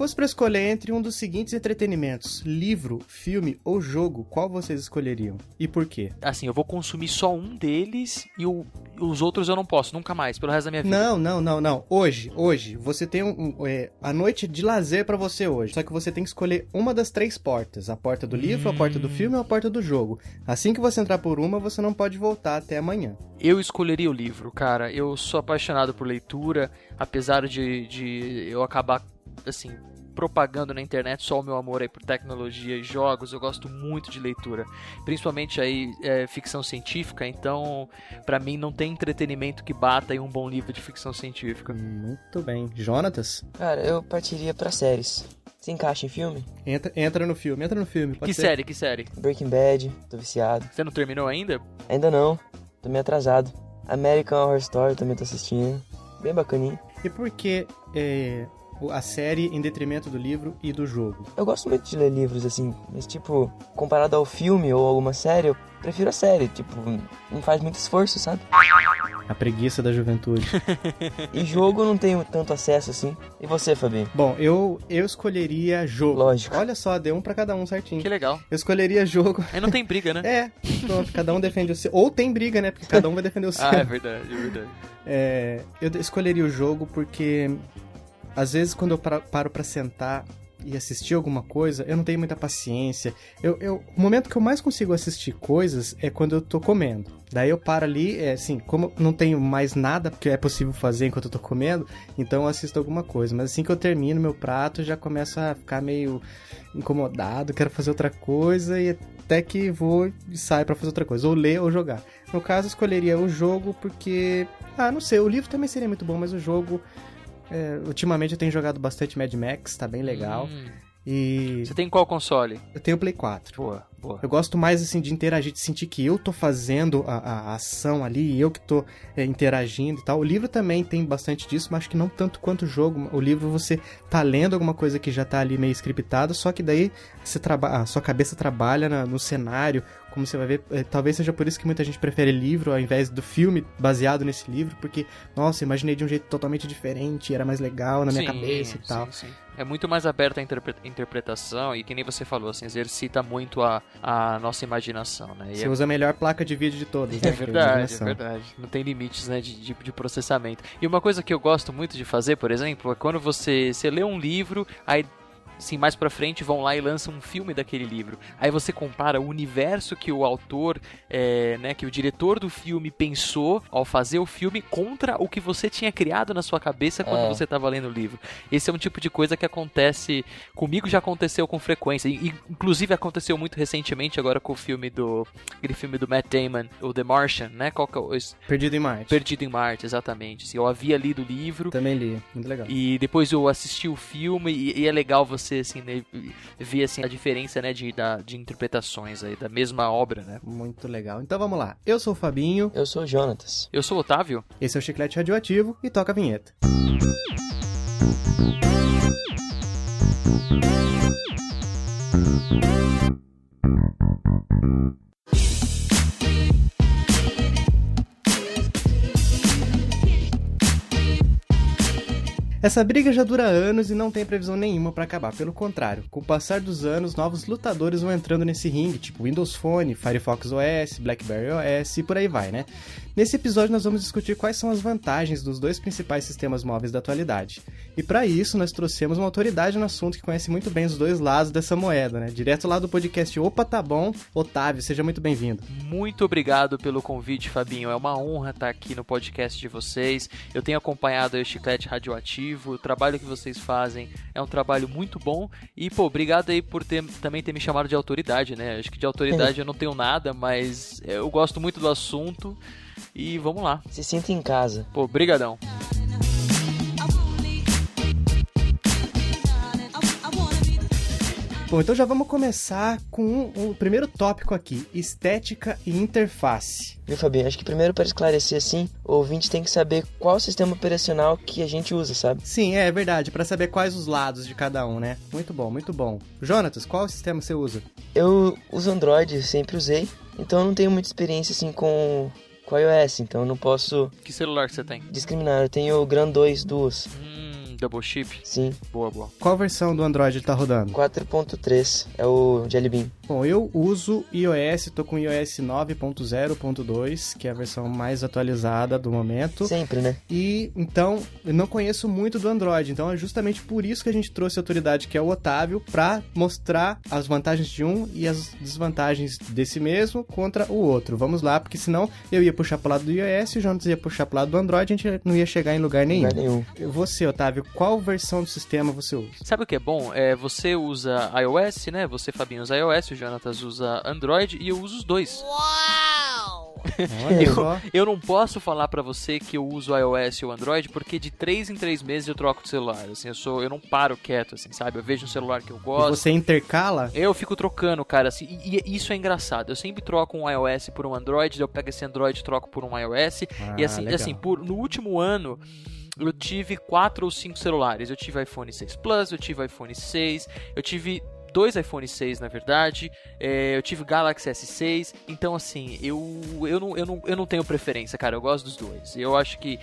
fosse para escolher entre um dos seguintes entretenimentos, livro, filme ou jogo, qual vocês escolheriam? E por quê? Assim, eu vou consumir só um deles e o, os outros eu não posso, nunca mais, pelo resto da minha vida. Não, não, não, não. Hoje, hoje, você tem um, um, é, a noite de lazer para você hoje. Só que você tem que escolher uma das três portas: a porta do livro, hum. a porta do hum. filme ou a porta do jogo. Assim que você entrar por uma, você não pode voltar até amanhã. Eu escolheria o livro, cara. Eu sou apaixonado por leitura, apesar de, de eu acabar assim propagando na internet só o meu amor aí por tecnologia e jogos, eu gosto muito de leitura, principalmente aí é, ficção científica, então para mim não tem entretenimento que bata em um bom livro de ficção científica. Muito bem. Jonatas? Cara, eu partiria para séries. Se encaixa em filme? Entra, entra no filme, entra no filme. que ser? série, que série? Breaking Bad, tô viciado. Você não terminou ainda? Ainda não, tô meio atrasado. American Horror Story também tô assistindo. Bem bacaninho. E por que é, a série em detrimento do livro e do jogo? Eu gosto muito de ler livros, assim, mas, tipo, comparado ao filme ou alguma série, eu prefiro a série. Tipo, não faz muito esforço, sabe? A preguiça da juventude. e jogo eu não tenho tanto acesso assim. E você, Fabinho? Bom, eu, eu escolheria jogo. Lógico. Olha só, deu um pra cada um certinho. Que legal. Eu escolheria jogo. Aí não tem briga, né? é, pronto, cada um defende o seu. Ou tem briga, né? Porque cada um vai defender o seu. ah, é verdade, é verdade. É, eu escolheria o jogo porque às vezes quando eu paro para sentar e assistir alguma coisa, eu não tenho muita paciência. Eu, eu, o momento que eu mais consigo assistir coisas é quando eu tô comendo. Daí eu paro ali, é assim, como não tenho mais nada que é possível fazer enquanto eu tô comendo, então eu assisto alguma coisa. Mas assim que eu termino meu prato, já começo a ficar meio incomodado, quero fazer outra coisa e até que vou e saio para fazer outra coisa, ou ler ou jogar. No caso, escolheria o jogo porque, ah, não sei, o livro também seria muito bom, mas o jogo é, ultimamente eu tenho jogado bastante Mad Max, tá bem legal. Hum. E. Você tem qual console? Eu tenho o Play 4. Boa, boa. Eu gosto mais assim de interagir, de sentir que eu tô fazendo a, a ação ali, eu que tô é, interagindo e tal. O livro também tem bastante disso, mas acho que não tanto quanto o jogo. O livro você tá lendo alguma coisa que já tá ali meio scriptada, só que daí você trabalha, a sua cabeça trabalha na, no cenário, como você vai ver, é, talvez seja por isso que muita gente prefere livro ao invés do filme baseado nesse livro, porque, nossa, imaginei de um jeito totalmente diferente, era mais legal na minha sim, cabeça e tal. Sim, sim. É muito mais aberta a interpre interpretação e, que nem você falou, assim, exercita muito a, a nossa imaginação, né? E você é... usa a melhor placa de vídeo de todas, né? É verdade, é verdade. Não tem limites, né, de, de, de processamento. E uma coisa que eu gosto muito de fazer, por exemplo, é quando você, você lê um livro, aí assim, mais pra frente vão lá e lançam um filme daquele livro. Aí você compara o universo que o autor, é, né, que o diretor do filme pensou ao fazer o filme contra o que você tinha criado na sua cabeça quando é. você estava lendo o livro. Esse é um tipo de coisa que acontece comigo já aconteceu com frequência, e, inclusive aconteceu muito recentemente agora com o filme do aquele filme do Matt Damon, o The Martian, né? Qual que é o... Perdido em Marte. Perdido em Marte, exatamente. Assim, eu havia lido o livro. Também li, muito legal. E depois eu assisti o filme e, e é legal você você assim né, ver assim a diferença né de, da, de interpretações aí da mesma obra, né? Muito legal. Então vamos lá. Eu sou o Fabinho. Eu sou o Jonatas. Eu sou o Otávio. Esse é o Chiclete Radioativo e toca a vinheta. Essa briga já dura anos e não tem previsão nenhuma para acabar, pelo contrário, com o passar dos anos, novos lutadores vão entrando nesse ringue, tipo Windows Phone, Firefox OS, BlackBerry OS e por aí vai, né? Nesse episódio nós vamos discutir quais são as vantagens dos dois principais sistemas móveis da atualidade. E para isso nós trouxemos uma autoridade no assunto que conhece muito bem os dois lados dessa moeda, né? Direto lá do podcast Opa Tá Bom, Otávio, seja muito bem-vindo. Muito obrigado pelo convite, Fabinho. É uma honra estar aqui no podcast de vocês. Eu tenho acompanhado o Chiclete Radioativo, o trabalho que vocês fazem é um trabalho muito bom. E, pô, obrigado aí por ter, também ter me chamado de autoridade, né? Acho que de autoridade eu não tenho nada, mas eu gosto muito do assunto. E vamos lá. Se sinta em casa. Pô, brigadão. Bom, então já vamos começar com o primeiro tópico aqui: estética e interface. Viu, Fabinho? Acho que primeiro para esclarecer assim, o ouvinte tem que saber qual sistema operacional que a gente usa, sabe? Sim, é verdade, para saber quais os lados de cada um, né? Muito bom, muito bom. Jonatas, qual sistema você usa? Eu uso Android, sempre usei, então eu não tenho muita experiência assim com com iOS, então eu não posso. Que celular que você tem? Discriminar, eu tenho o Gran 2 Duos. Hum, double chip? Sim. Boa, boa. Qual versão do Android tá rodando? 4.3 é o Jelly Bean. Bom, eu uso iOS, tô com iOS 9.0.2, que é a versão mais atualizada do momento. Sempre, né? E então, eu não conheço muito do Android, então é justamente por isso que a gente trouxe a autoridade que é o Otávio para mostrar as vantagens de um e as desvantagens desse mesmo contra o outro. Vamos lá, porque senão eu ia puxar pro lado do iOS, o Jonas ia puxar pro lado do Android, a gente não ia chegar em lugar nenhum. Lugar nenhum. Você, Otávio, qual versão do sistema você usa? Sabe o que é bom? É, você usa iOS, né? Você, Fabinho, usa iOS, o Jonatas usa Android e eu uso os dois. Olha Eu, eu não posso falar pra você que eu uso iOS ou Android porque de 3 em 3 meses eu troco de celular. Assim, eu sou, eu não paro quieto, assim, sabe? Eu vejo um celular que eu E gosto. você intercala? Eu fico trocando, cara, assim, e, e isso é engraçado. Eu sempre troco um iOS por um Android, eu pego esse Android e troco por um iOS. Ah, e assim, legal. assim por, no último ano, eu tive quatro ou cinco celulares. Eu tive iPhone 6 Plus, eu tive iPhone 6, eu tive dois iPhone 6, na verdade. é, eu tive Galaxy S6. Então, assim, eu, eu, não, eu, não, eu não tenho preferência, cara. Eu gosto dos dois. Eu acho que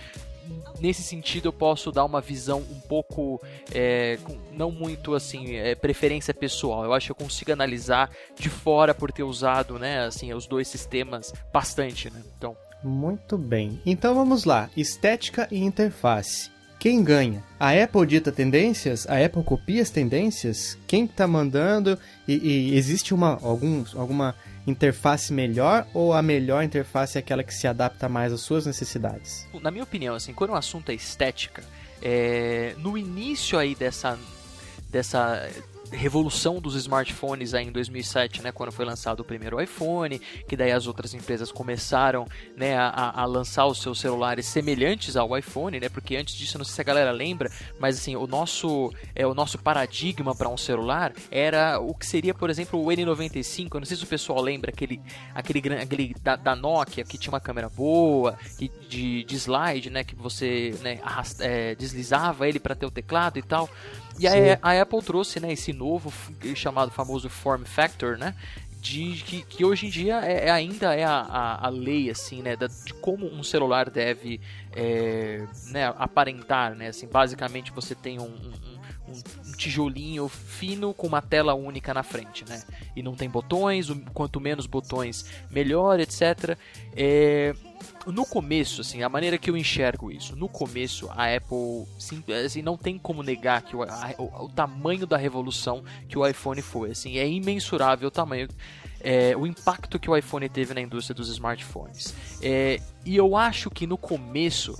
nesse sentido eu posso dar uma visão um pouco é, não muito assim é, preferência pessoal eu acho que eu consigo analisar de fora por ter usado né assim os dois sistemas bastante né então Muito bem. Então vamos lá. Estética e interface. Quem ganha? A Apple dita tendências? A Apple copia as tendências? Quem tá mandando? E, e existe uma, algum, alguma interface melhor ou a melhor interface é aquela que se adapta mais às suas necessidades? na minha opinião assim quando o assunto é estética é, no início aí dessa dessa revolução dos smartphones aí em 2007, né, quando foi lançado o primeiro iPhone, que daí as outras empresas começaram, né, a, a lançar os seus celulares semelhantes ao iPhone, né, porque antes disso, não sei se a galera lembra, mas assim, o nosso é o nosso paradigma para um celular era o que seria, por exemplo, o N95, eu não sei se o pessoal lembra aquele aquele aquele da, da Nokia que tinha uma câmera boa, que de, de slide, né, que você, né, arrasta- é, deslizava ele para ter o teclado e tal. E a, a Apple trouxe né, esse novo f- chamado famoso form factor, né? De, que, que hoje em dia é, é ainda é a, a, a lei assim, né, da- de como um celular deve é, né, aparentar, né? Assim, basicamente você tem um, um- um- tijolinho fino com uma tela única na frente, né? E não tem botões, quanto menos botões, melhor, etc. É, no começo, assim, a maneira que eu enxergo isso, no começo a Apple, sim, assim, não tem como negar que o, a- o, o tamanho da revolução que o iPhone foi, assim, é imensurável o tamanho, é, o impacto que o iPhone teve na indústria dos smartphones. É, e eu acho que no começo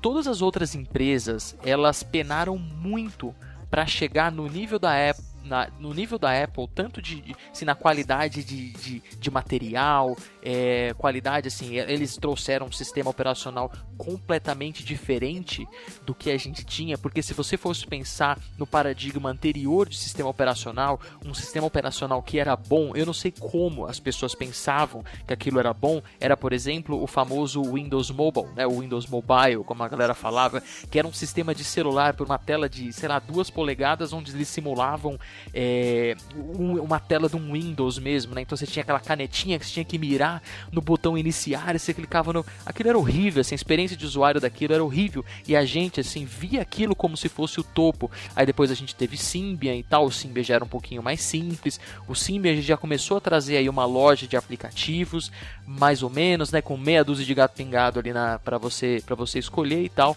todas as outras empresas elas penaram muito para chegar no nível da Apple. na- no nível da Apple, tanto de, de- assim, na qualidade de, de, de material, é, qualidade, assim, eles trouxeram um sistema operacional completamente diferente do que a gente tinha, porque se você fosse pensar no paradigma anterior de sistema operacional, um sistema operacional que era bom, eu não sei como as pessoas pensavam que aquilo era bom, era, por exemplo, o famoso Windows Mobile, né, o Windows Mobile, como a galera falava, que era um sistema de celular por uma tela de, sei lá, duas polegadas, onde eles simulavam é, um- uma tela de um Windows mesmo, né? Então você tinha aquela canetinha que você tinha que mirar no botão iniciar e você clicava no. Aquilo era horrível, assim, a experiência de usuário daquilo era horrível. E a gente, assim, via aquilo como se fosse o topo. Aí depois a gente teve Symbian e tal, o Symbian já era um pouquinho mais simples. O Symbian já começou a trazer aí uma loja de aplicativos, mais ou menos, né? Com meia dúzia de gato pingado ali na, para você, pra você escolher e tal.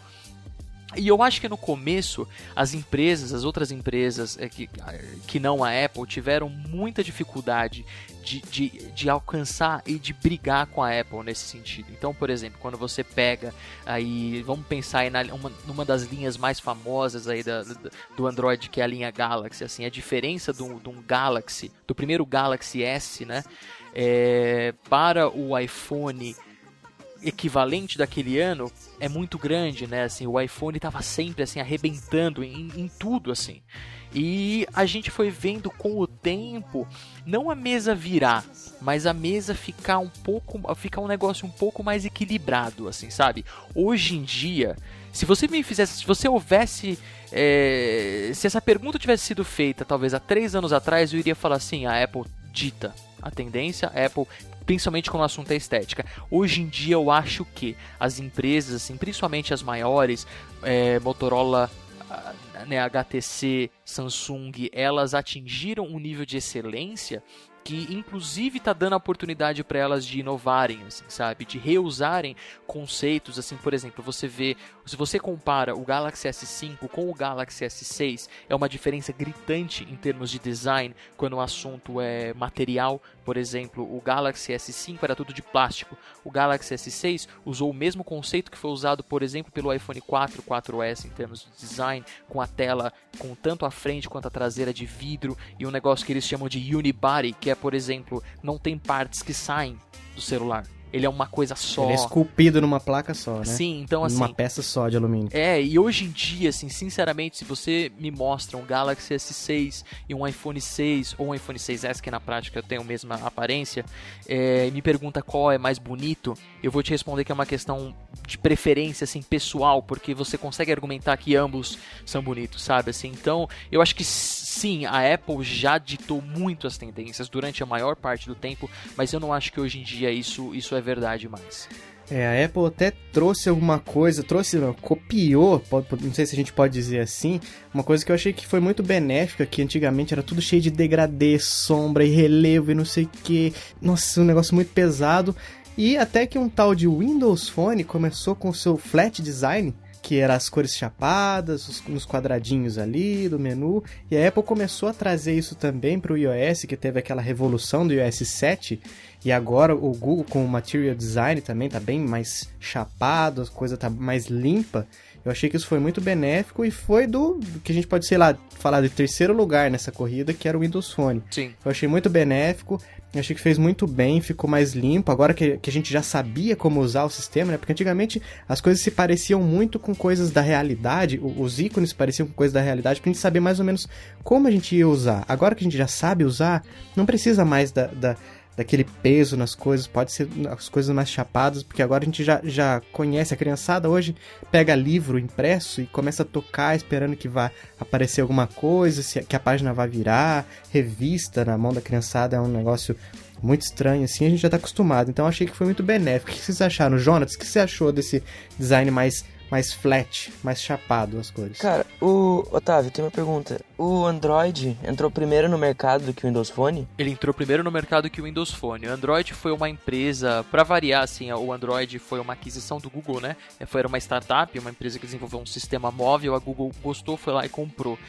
E eu acho que no começo as empresas, as outras empresas é, que, que não a Apple, tiveram muita dificuldade de, de, de alcançar e de brigar com a Apple nesse sentido. Então, por exemplo, quando você pega aí, vamos pensar aí na, uma, numa das linhas mais famosas aí da, do Android, que é a linha Galaxy, assim, a diferença de um Galaxy, do primeiro Galaxy S, né, é, para o iPhone equivalente daquele ano é muito grande, né? Assim, o iPhone estava sempre assim arrebentando em, em tudo assim. E a gente foi vendo com o tempo não a mesa virar, mas a mesa ficar um pouco, ficar um negócio um pouco mais equilibrado, assim, sabe? Hoje em dia, se você me fizesse, se você houvesse, é, se essa pergunta tivesse sido feita talvez há três anos atrás, eu iria falar assim: a Apple dita a tendência, Apple principalmente quando o assunto é estética. Hoje em dia eu acho que as empresas, assim, principalmente as maiores, é, Motorola, né, HTC, Samsung, elas atingiram um nível de excelência que inclusive está dando a oportunidade para elas de inovarem, assim, sabe, de reusarem conceitos, assim, por exemplo, você vê, se você compara o Galaxy S5 com o Galaxy S6, é uma diferença gritante em termos de design, quando o assunto é material, por exemplo, o Galaxy S5 era tudo de plástico, o Galaxy S6 usou o mesmo conceito que foi usado, por exemplo, pelo iPhone 4, 4S em termos de design, com a tela com tanto a frente quanto a traseira de vidro e um negócio que eles chamam de unibody, que é, por exemplo, não tem partes que saem do celular. Ele é uma coisa só. Ele é esculpido numa placa só, né? Sim, então assim. Numa peça só de alumínio. É, e hoje em dia, assim, sinceramente, se você me mostra um Galaxy S6 e um iPhone 6 ou um iPhone 6S, que na prática tem a mesma aparência, é, e me pergunta qual é mais bonito, eu vou te responder que é uma questão de preferência, assim, pessoal, porque você consegue argumentar que ambos são bonitos, sabe? Assim, então, eu acho que sim, a Apple já ditou muito as tendências durante a maior parte do tempo, mas eu não acho que hoje em dia isso, isso é verdade mais. É, a Apple até trouxe alguma coisa, trouxe, não, copiou, não sei se a gente pode dizer assim, uma coisa que eu achei que foi muito benéfica, que antigamente era tudo cheio de degradê, sombra e relevo e não sei o que. Nossa, um negócio muito pesado. E até que um tal de Windows Phone começou com seu flat design, que era as cores chapadas, os, nos quadradinhos ali do menu, e a Apple começou a trazer isso também para o iOS, que teve aquela revolução do iOS 7, e agora o Google com o Material Design também tá bem mais chapado, a coisa tá mais limpa. Eu achei que isso foi muito benéfico e foi do, do que a gente pode, sei lá, falar de terceiro lugar nessa corrida, que era o Windows Phone. Sim. Eu achei muito benéfico. Eu achei que fez muito bem, ficou mais limpo. Agora que, que a gente já sabia como usar o sistema, né? Porque antigamente as coisas se pareciam muito com coisas da realidade, os ícones pareciam com coisas da realidade, pra gente saber mais ou menos como a gente ia usar. Agora que a gente já sabe usar, não precisa mais da, da daquele peso nas coisas, pode ser as coisas mais chapadas, porque agora a gente já, já conhece a criançada, hoje pega livro impresso e começa a tocar esperando que vá aparecer alguma coisa, se, que a página vai virar, revista na mão da criançada é um negócio muito estranho assim, a gente já está acostumado, então achei que foi muito benéfico. O que vocês acharam, Jonas? O que você achou desse design mais mais flat, mais chapado as cores. Cara, o Otávio, tem uma pergunta. O Android entrou primeiro no mercado do que o Windows Phone? Ele entrou primeiro no mercado que o Windows Phone. O Android foi uma empresa, para variar assim, o Android foi uma aquisição do Google, né? Foi uma startup, uma empresa que desenvolveu um sistema móvel, a Google gostou, foi lá e comprou.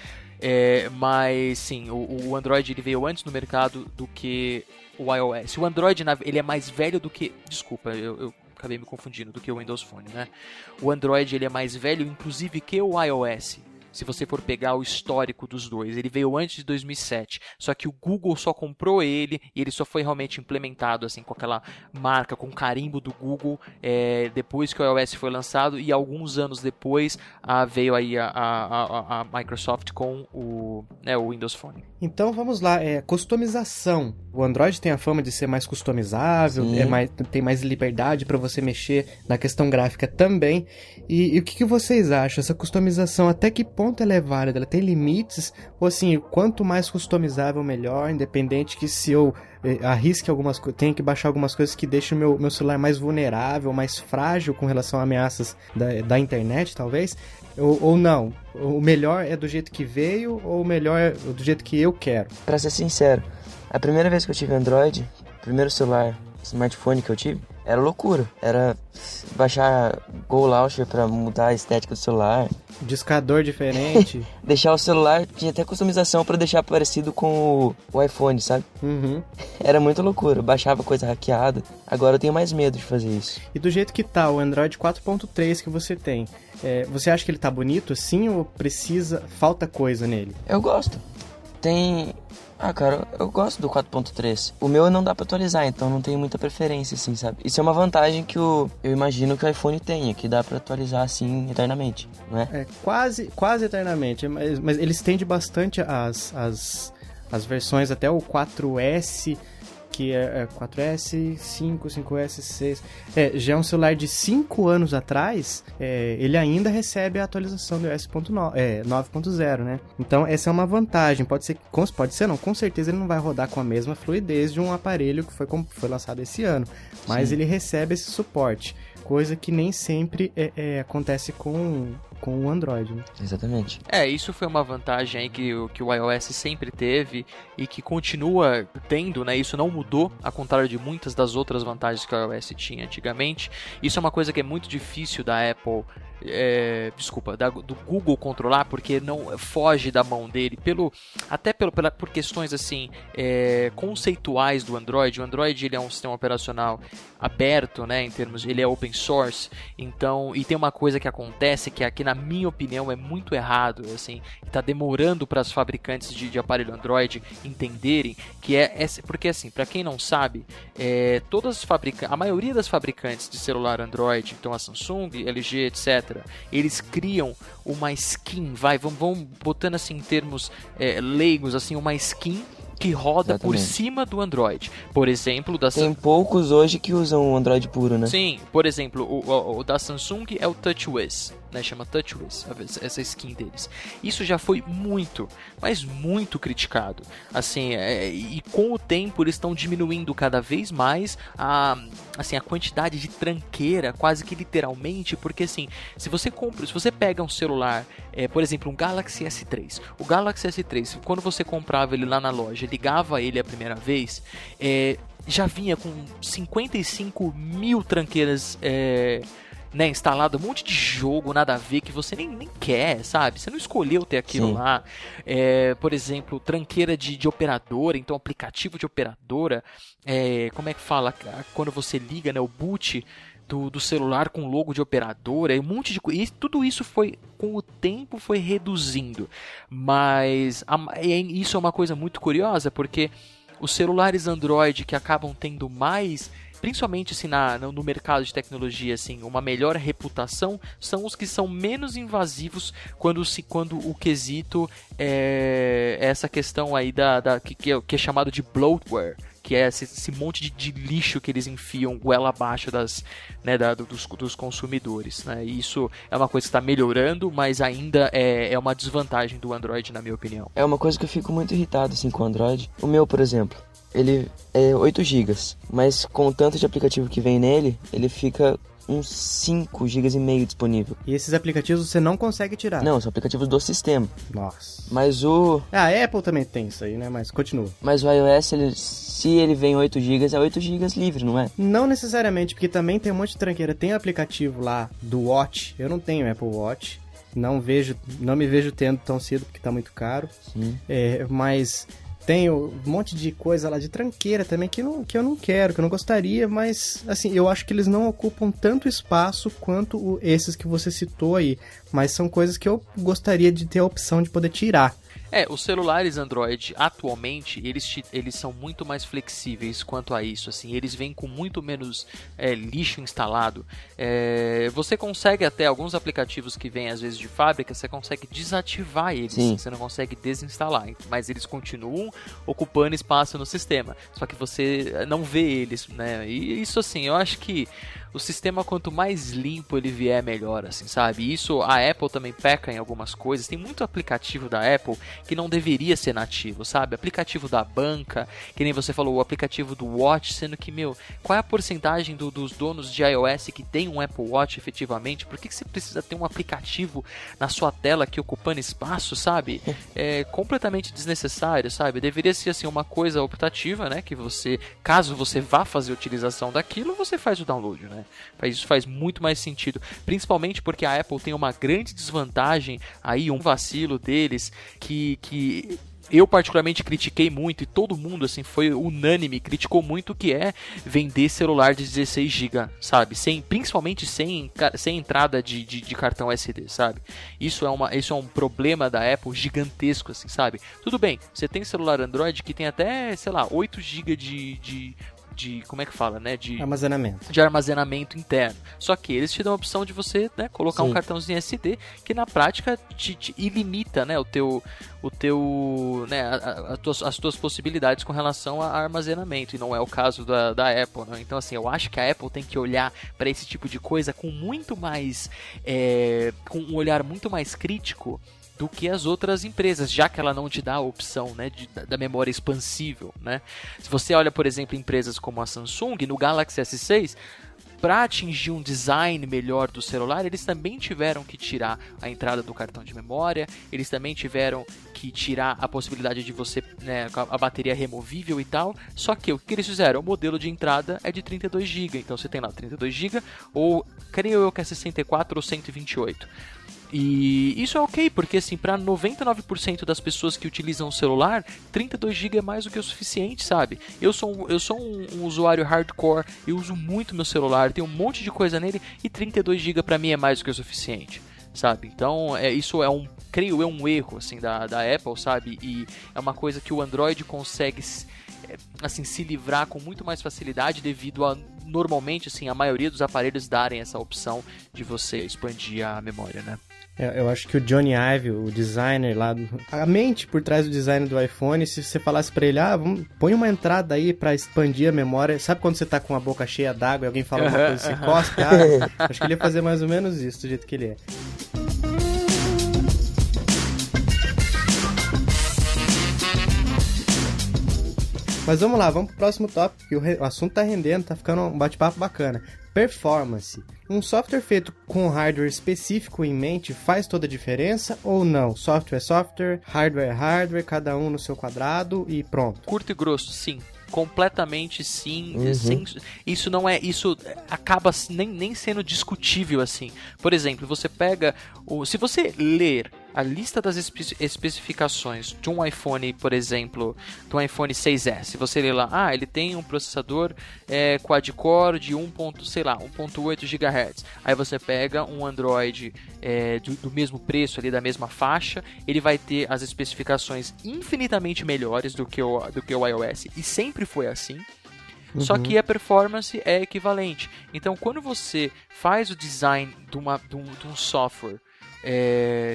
É, mas sim, o, o, Android ele veio antes no mercado do que o iOS. O Android ele é mais velho do que. Desculpa, eu, eu acabei me confundindo, do que o Windows Phone, né? O Android ele é mais velho, inclusive, que o iOS se você for pegar o histórico dos dois. Ele veio antes de 2007, só que o Google só comprou ele e ele só foi realmente implementado assim com aquela marca, com carimbo do Google é, depois que o iOS foi lançado e alguns anos depois a, veio aí a, a, a, Microsoft com o, né, o Windows Phone. Então vamos lá, é, customização. O Android tem a fama de ser mais customizável, é mais, tem mais liberdade para você mexer na questão gráfica também. E, e o que, que vocês acham? Essa customização até que ponto ponto ela é válida? Ela tem limites? Ou assim, quanto mais customizável, melhor, independente que se eu eh, arrisque algumas coisas, tenha que baixar algumas coisas que deixem o meu, meu celular mais vulnerável, mais frágil com relação a ameaças da, da internet, talvez? Ou, ou não? O melhor é do jeito que veio ou o melhor é do jeito que eu quero? Pra ser sincero, a primeira vez que eu tive Android, primeiro celular, smartphone que eu tive, era loucura. Era baixar Go Launcher pra mudar a estética do celular. Discador diferente. deixar o celular, tinha até customização para deixar parecido com o, iPhone, sabe? Uhum. Era muito loucura. Baixava coisa hackeada. Agora eu tenho mais medo de fazer isso. E do jeito que tá o Android 4.3 que você tem, é, você acha que ele tá bonito assim ou precisa. falta coisa nele? Eu gosto. Tem ah, cara, eu gosto do 4.3. O meu não dá pra atualizar, então não tenho muita preferência, assim, sabe? Isso é uma vantagem que o, eu imagino que o iPhone tenha, que dá pra atualizar, assim, eternamente, não é? É, quase, quase eternamente, mas, mas ele estende bastante as, as, as versões até o 4S que é, 4S, 5, 5S, 6. É, já é um celular de 5 anos atrás, é, ele ainda recebe a atualização do iOS 9.0, é, 9.0, né? Então essa é uma vantagem. Pode ser, pode ser não, com certeza ele não vai rodar com a mesma fluidez de um aparelho que foi, foi lançado esse ano, mas Sim. ele recebe esse suporte. Coisa que nem sempre é, é, acontece com, com o Android. Né? Exatamente. É, isso foi uma vantagem aí que, que o iOS sempre teve e que continua tendo, né? Isso não mudou, ao contrário de muitas das outras vantagens que o iOS tinha antigamente. Isso é uma coisa que é muito difícil da Apple é, desculpa, da, do Google controlar, porque não foge da mão dele, pelo até pelo, pela, por questões assim é, conceituais do Android. O Android ele é um sistema operacional aberto, né, em termos, ele é open source. Então, e tem uma coisa que acontece que aqui na minha opinião é muito errado, assim, está demorando para os fabricantes de, de, aparelho Android entenderem que é, é porque assim, para quem não sabe, é, todas as fabricantes, a maioria das fabricantes de celular Android, então a Samsung, LG, etc eles criam uma skin, vai, vamos, vamos botando assim em termos é, leigos, assim, uma skin que roda Exatamente. por cima do Android. Por exemplo, da Tem poucos hoje que usam o Android puro, né? Sim, por exemplo, o, o, o da Samsung é o TouchWiz né, chama TouchWiz, essa skin deles. Isso já foi muito, mas muito criticado. Assim, é, e com o tempo eles estão diminuindo cada vez mais a, assim, a quantidade de tranqueira, quase que literalmente, porque assim, se você compra, se você pega um celular, é, por exemplo, um Galaxy S3, o Galaxy S3, quando você comprava ele lá na loja, ligava ele a primeira vez, é, já vinha com 55 mil tranqueiras é, né, instalado um monte de jogo, nada a ver, que você nem, nem quer, sabe? Você não escolheu ter aquilo Sim. lá. É, por exemplo, tranqueira de, de operadora, então aplicativo de operadora. É, como é que fala? Quando você liga né, o boot do, do celular com logo de operadora, um monte de coisa. Tudo isso foi, com o tempo, foi reduzindo. Mas a, isso é uma coisa muito curiosa, porque os celulares Android que acabam tendo mais principalmente assim, na, no mercado de tecnologia, assim, uma melhor reputação são os que são menos invasivos quando, se, quando o quesito é, essa questão aí da, da que, que, é, é chamado de bloatware que é esse, esse monte de, de, lixo que eles enfiam goela abaixo das, né, da, dos, dos consumidores. Né? E isso é uma coisa que está melhorando, mas ainda é, é uma desvantagem do Android, na minha opinião. É uma coisa que eu fico muito irritado assim, com o Android. O meu, por exemplo, ele é 8 GB, mas com o tanto de aplicativo que vem nele, ele fica uns 5 GB e meio disponível. E esses aplicativos você não consegue tirar? Não, são aplicativos do sistema. Nossa. Mas o... Ah, a Apple também tem isso aí, né? Mas continua. Mas o iOS, ele, se ele vem 8 GB, é 8 GB livre, não é? Não necessariamente, porque também tem um monte de tranqueira. Tem aplicativo lá do Watch, eu não tenho Apple Watch. Não vejo, não me vejo tendo tão cedo porque tá muito caro. Sim. É, mas tem um monte de coisa lá de tranqueira também que, não, que eu não quero, que eu não gostaria, mas assim, eu acho que eles não ocupam tanto espaço quanto o, esses que você citou aí. Mas são coisas que eu gostaria de ter a opção de poder tirar. É, os celulares Android atualmente eles, eles são muito mais flexíveis quanto a isso. Assim, eles vêm com muito menos é, lixo instalado. É, você consegue até alguns aplicativos que vêm às vezes de fábrica, você consegue desativar eles. Sim. Você não consegue desinstalar, mas eles continuam ocupando espaço no sistema. Só que você não vê eles, né? E isso assim, eu acho que o sistema quanto mais limpo ele vier, melhor, assim, sabe? Isso a Apple também peca em algumas coisas. Tem muito aplicativo da Apple que não deveria ser nativo, sabe? Aplicativo da banca, que nem você falou, o aplicativo do Watch, sendo que, meu, qual é a porcentagem do, dos donos de iOS que tem um Apple Watch efetivamente? Por que, que você precisa ter um aplicativo na sua tela que ocupando espaço, sabe? É completamente desnecessário, sabe? Deveria ser assim uma coisa optativa, né? Que você, caso você vá fazer utilização daquilo, você faz o download, né? Isso faz muito mais sentido, principalmente porque a Apple tem uma grande desvantagem aí, um vacilo deles que, que eu particularmente critiquei muito e todo mundo assim foi unânime, criticou muito que é vender celular de 16 GB, sabe? Sem, principalmente sem, sem entrada de, de, de, cartão SD, sabe? Isso é, uma, isso é um problema da Apple gigantesco, assim, sabe? Tudo bem, você tem celular Android que tem até, sei lá, 8 GB de, de de como é que fala, né? De armazenamento. De armazenamento interno. Só que eles te dão a opção de você né, colocar Sim. um cartãozinho SD que na prática te, te ilimita, né? O teu, o teu, né? A, a tuas, as tuas possibilidades com relação a armazenamento e não é o caso da, da Apple. Né? Então assim, eu acho que a Apple tem que olhar para esse tipo de coisa com muito mais, é, com um olhar muito mais crítico do que as outras empresas, já que ela não te dá a opção né, de, da memória expansível. Né? Se você olha, por exemplo, empresas como a Samsung, no Galaxy S6, para atingir um design melhor do celular, eles também tiveram que tirar a entrada do cartão de memória, eles também tiveram que tirar a possibilidade de você, né, a bateria removível e tal. Só que o que eles fizeram? O modelo de entrada é de 32 GB, então você tem lá 32 GB ou creio eu que é 64 ou 128. E isso é ok, porque assim, para 99% das pessoas que utilizam o celular, 32 GB é mais do que o suficiente, sabe? Eu sou um, eu sou um, um, usuário hardcore, eu uso muito meu celular, tenho um monte de coisa nele e 32 GB para mim é mais do que o suficiente, sabe? Então, é, isso é um, creio eu, um erro assim da, da Apple, sabe? E é uma coisa que o Android consegue é, assim se livrar com muito mais facilidade devido a normalmente assim a maioria dos aparelhos darem essa opção de você expandir a memória, né? É, eu acho que o Johnny Ive, o designer lá, a mente por trás do design do iPhone, se você falasse para ele, ah, vamos, põe uma entrada aí para expandir a memória, sabe quando você tá com a boca cheia d'água e alguém fala uma coisa e você cospe? Ah, acho que ele ia fazer mais ou menos isso, do jeito que ele é. Mas vamos lá, vamos pro próximo tópico, que o, assunto tá rendendo, tá ficando um bate-papo bacana. Performance. Um software feito com hardware específico em mente faz toda a diferença ou não? Software é software, hardware é hardware, cada um no seu quadrado e pronto. Curto e grosso, sim completamente sim. Uhum. Sem, isso não é. Isso acaba nem, nem sendo discutível assim. Por exemplo, você pega. O, se você ler a lista das espe especificações de um iPhone, por exemplo, do iPhone 6S, você lê lá, ah, ele tem um processador é, quad-core de 1. sei lá, 1.8 GHz. Aí você pega um Android é, do, do, mesmo preço ali, da mesma faixa, ele vai ter as especificações infinitamente melhores do que o, do que o iOS, e sempre foi assim. Uhum. Só que a performance é equivalente. Então, quando você faz o design de, uma, de, um, de um software é,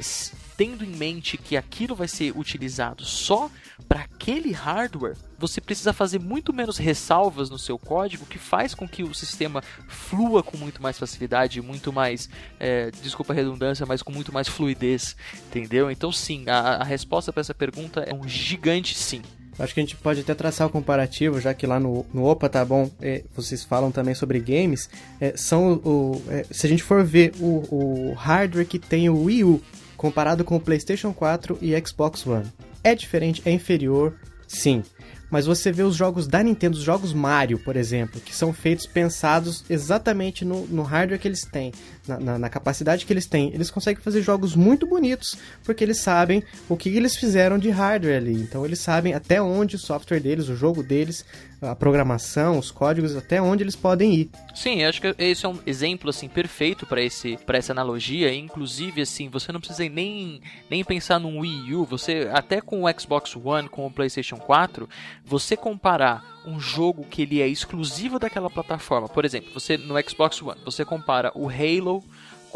tendo em mente que aquilo vai ser utilizado só para aquele hardware, você precisa fazer muito menos ressalvas no seu código, que faz com que o sistema flua com muito mais facilidade, muito mais, é, desculpa a redundância, mas com muito mais fluidez, entendeu? Então, sim, a, a resposta para essa pergunta é um gigante sim. Acho que a gente pode até traçar o comparativo, já que lá no, no Opa tá bom, é, vocês falam também sobre games. É, são o, é, se a gente for ver o, o hardware que tem o Wii U comparado com o PlayStation 4 e Xbox One, é diferente, é inferior, sim mas você vê os jogos da Nintendo, os jogos Mario, por exemplo, que são feitos pensados exatamente no, no hardware que eles têm, na, na, na, capacidade que eles têm. Eles conseguem fazer jogos muito bonitos, porque eles sabem o que eles fizeram de hardware ali. Então eles sabem até onde o software deles, o jogo deles, a programação, os códigos, até onde eles podem ir. Sim, acho que esse é um exemplo assim perfeito para esse para essa analogia. Inclusive, assim, você não precisa nem nem pensar num Wii U. Você até com o Xbox One, com o PlayStation 4, você comparar um jogo que ele é exclusivo daquela plataforma, por exemplo, você no Xbox One, você compara o Halo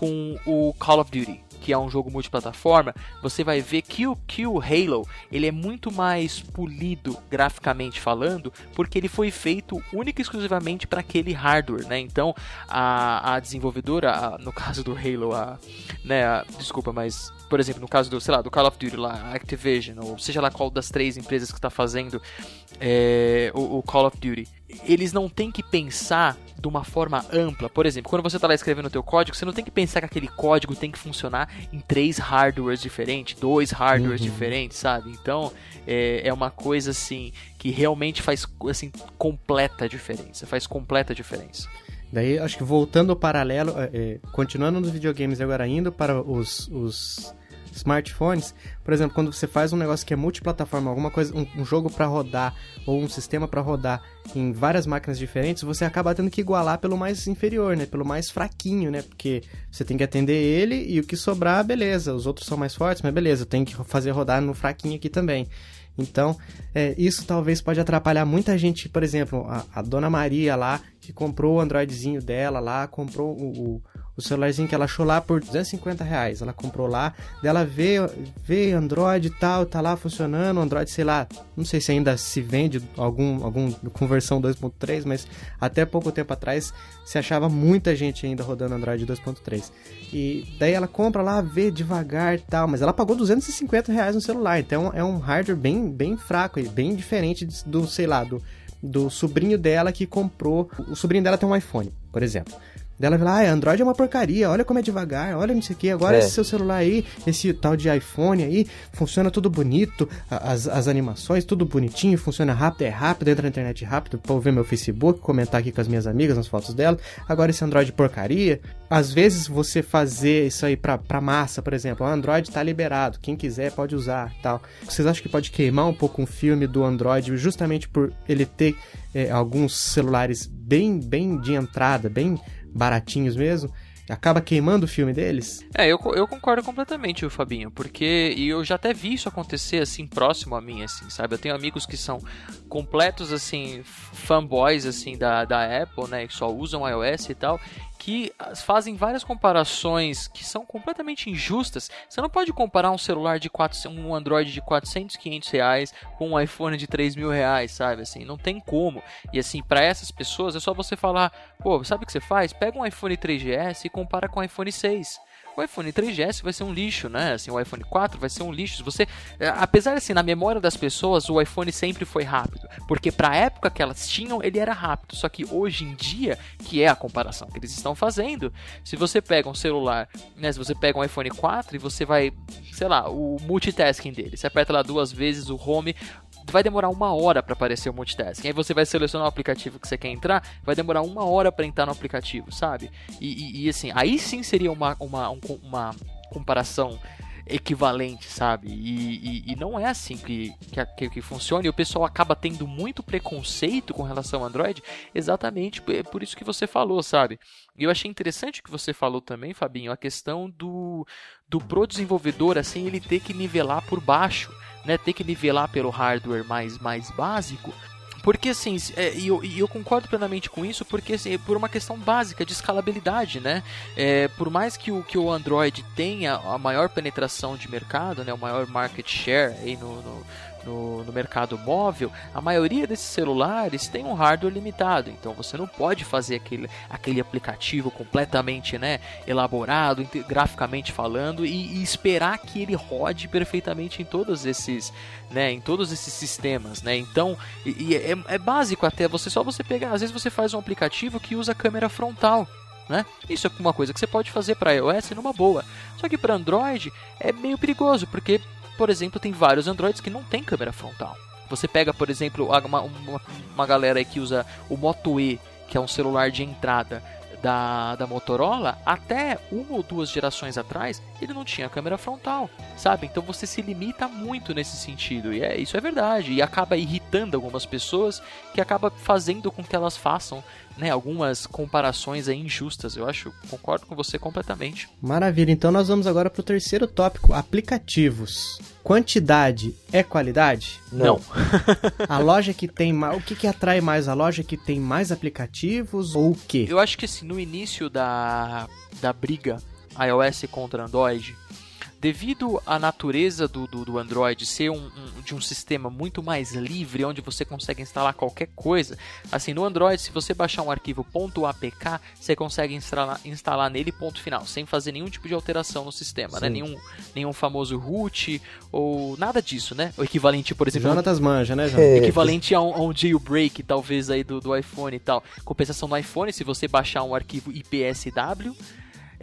com o Call of Duty que é um jogo multiplataforma, você vai ver que o, que o Halo ele é muito mais polido graficamente falando, porque ele foi feito única e exclusivamente para aquele hardware, né? Então a, a desenvolvedora, a, no caso do Halo, a, né, a, desculpa, mas por exemplo, no caso do, sei lá, do Call of Duty lá, Activision, ou seja lá qual das três empresas que está fazendo é, o, o Call of Duty, eles não têm que pensar de uma forma ampla. Por exemplo, quando você está lá escrevendo o teu código, você não tem que pensar que aquele código tem que funcionar em três hardwares diferentes, dois hardwares uhum. diferentes, sabe? Então, é, é uma coisa assim que realmente faz assim completa diferença, faz completa diferença. Daí, acho que voltando ao paralelo, é, é, continuando nos videogames agora indo para os, os smartphones, por exemplo, quando você faz um negócio que é multiplataforma, alguma coisa, um, um jogo para rodar ou um sistema para rodar em várias máquinas diferentes, você acaba tendo que igualar pelo mais inferior, né? Pelo mais fraquinho, né? Porque você tem que atender ele e o que sobrar, beleza. Os outros são mais fortes, mas beleza, tem que fazer rodar no fraquinho aqui também. Então, é, isso talvez pode atrapalhar muita gente. Por exemplo, a, a, dona Maria lá, que comprou o Androidzinho dela lá, comprou o, o, o celularzinho que ela achou lá por 250 reais. Ela comprou lá, dela vê, vê Android e tal, tá lá funcionando, Android, sei lá, não sei se ainda se vende algum, algum conversão 2.3, mas até pouco tempo atrás se achava muita gente ainda rodando Android 2.3. E daí ela compra lá, vê devagar e tal, mas ela pagou 250 reais no celular, então é um hardware bem, bem fraco e bem diferente do, sei lá, do do sobrinho dela que comprou. O sobrinho dela tem um iPhone, por exemplo. Dela vai lá, ah, Android é uma porcaria, olha como é devagar, olha não sei o que, agora é. esse seu celular aí, esse tal de iPhone aí, funciona tudo bonito, as, as animações, tudo bonitinho, funciona rápido, é rápido, entra na internet rápido, pra ver meu Facebook, comentar aqui com as minhas amigas nas fotos dela, agora esse Android porcaria. Às vezes você fazer isso aí pra, pra massa, por exemplo, o Android tá liberado, quem quiser pode usar tal. Vocês acham que pode queimar um pouco um filme do Android justamente por ele ter é, alguns celulares bem, bem de entrada, bem baratinhos mesmo, acaba queimando o filme deles? É, eu, eu concordo completamente, Fabinho, porque e eu já até vi isso acontecer assim próximo a mim, assim, sabe? Eu tenho amigos que são completos assim fanboys assim da, da Apple, né, que só usam iOS e tal, que fazem várias comparações que são completamente injustas. Você não pode comparar um celular de 400, um Android de 400, 500 reais com um iPhone de 3 mil reais, sabe? Assim, não tem como. E assim, para essas pessoas é só você falar, pô, sabe o que você faz? Pega um iPhone 3GS e compara com o iPhone 6 o iPhone 3GS vai ser um lixo, né? Assim, o iPhone 4 vai ser um lixo. Você, é, apesar assim, na memória das pessoas, o iPhone sempre foi rápido, porque para a época que elas tinham, ele era rápido. Só que hoje em dia, que é a comparação que eles estão fazendo, se você pega um celular, né, se você pega um iPhone 4 e você vai, sei lá, o multitasking dele, você aperta lá duas vezes o home, vai demorar uma hora para aparecer o multitasking. Aí você vai selecionar o aplicativo que você quer entrar, vai demorar uma hora para entrar no aplicativo, sabe? E, e, e, assim, aí sim seria uma, uma, um, uma comparação equivalente, sabe? E, e, e, não é assim que, que, que, funciona. E o pessoal acaba tendo muito preconceito com relação ao Android, exatamente por isso que você falou, sabe? E eu achei interessante o que você falou também, Fabinho, a questão do, do pro desenvolvedor, assim, ele ter que nivelar por baixo né, ter que nivelar pelo hardware mais, mais básico. Porque assim, é, e eu, eu, concordo plenamente com isso, porque assim, é por uma questão básica de escalabilidade, né? É, por mais que o, que o Android tenha a maior penetração de mercado, né, o maior market share aí no, no no, no, mercado móvel, a maioria desses celulares tem um hardware limitado, então você não pode fazer aquele, aquele aplicativo completamente né, elaborado, graficamente falando, e, e esperar que ele rode perfeitamente em todos esses, né, em todos esses sistemas, né? Então, e, e é, é, básico até você só você pegar, às vezes você faz um aplicativo que usa câmera frontal. Né? Isso é uma coisa que você pode fazer para iOS numa boa. Só que para Android é meio perigoso, porque por exemplo, tem vários Androids que não tem câmera frontal. Você pega, por exemplo, uma, uma, uma galera que usa o Moto E, que é um celular de entrada da, da Motorola, até uma ou duas gerações atrás, ele não tinha câmera frontal, sabe? Então você se limita muito nesse sentido, e é, isso é verdade, e acaba irritando algumas pessoas, que acaba fazendo com que elas façam né, algumas comparações aí injustas. Eu acho, concordo com você completamente. Maravilha. Então nós vamos agora para o terceiro tópico, aplicativos. Quantidade é qualidade? Não. a loja que tem mais, o que, que atrai mais a loja que tem mais aplicativos ou o quê? Eu acho que assim, no início da da briga iOS contra Android, devido à natureza do, do, do Android ser um, um, de um sistema muito mais livre, onde você consegue instalar qualquer coisa, assim, no Android, se você baixar um arquivo .apk, você consegue instalar, instalar nele ponto final, sem fazer nenhum tipo de alteração no sistema, né? Nenhum, nenhum famoso root ou nada disso, né? O equivalente, por exemplo... Jonatas manja, né, Jonas? Equivalente a um, a um jailbreak, talvez, aí do, do iPhone e tal. Compensação no iPhone, se você baixar um arquivo IPSW,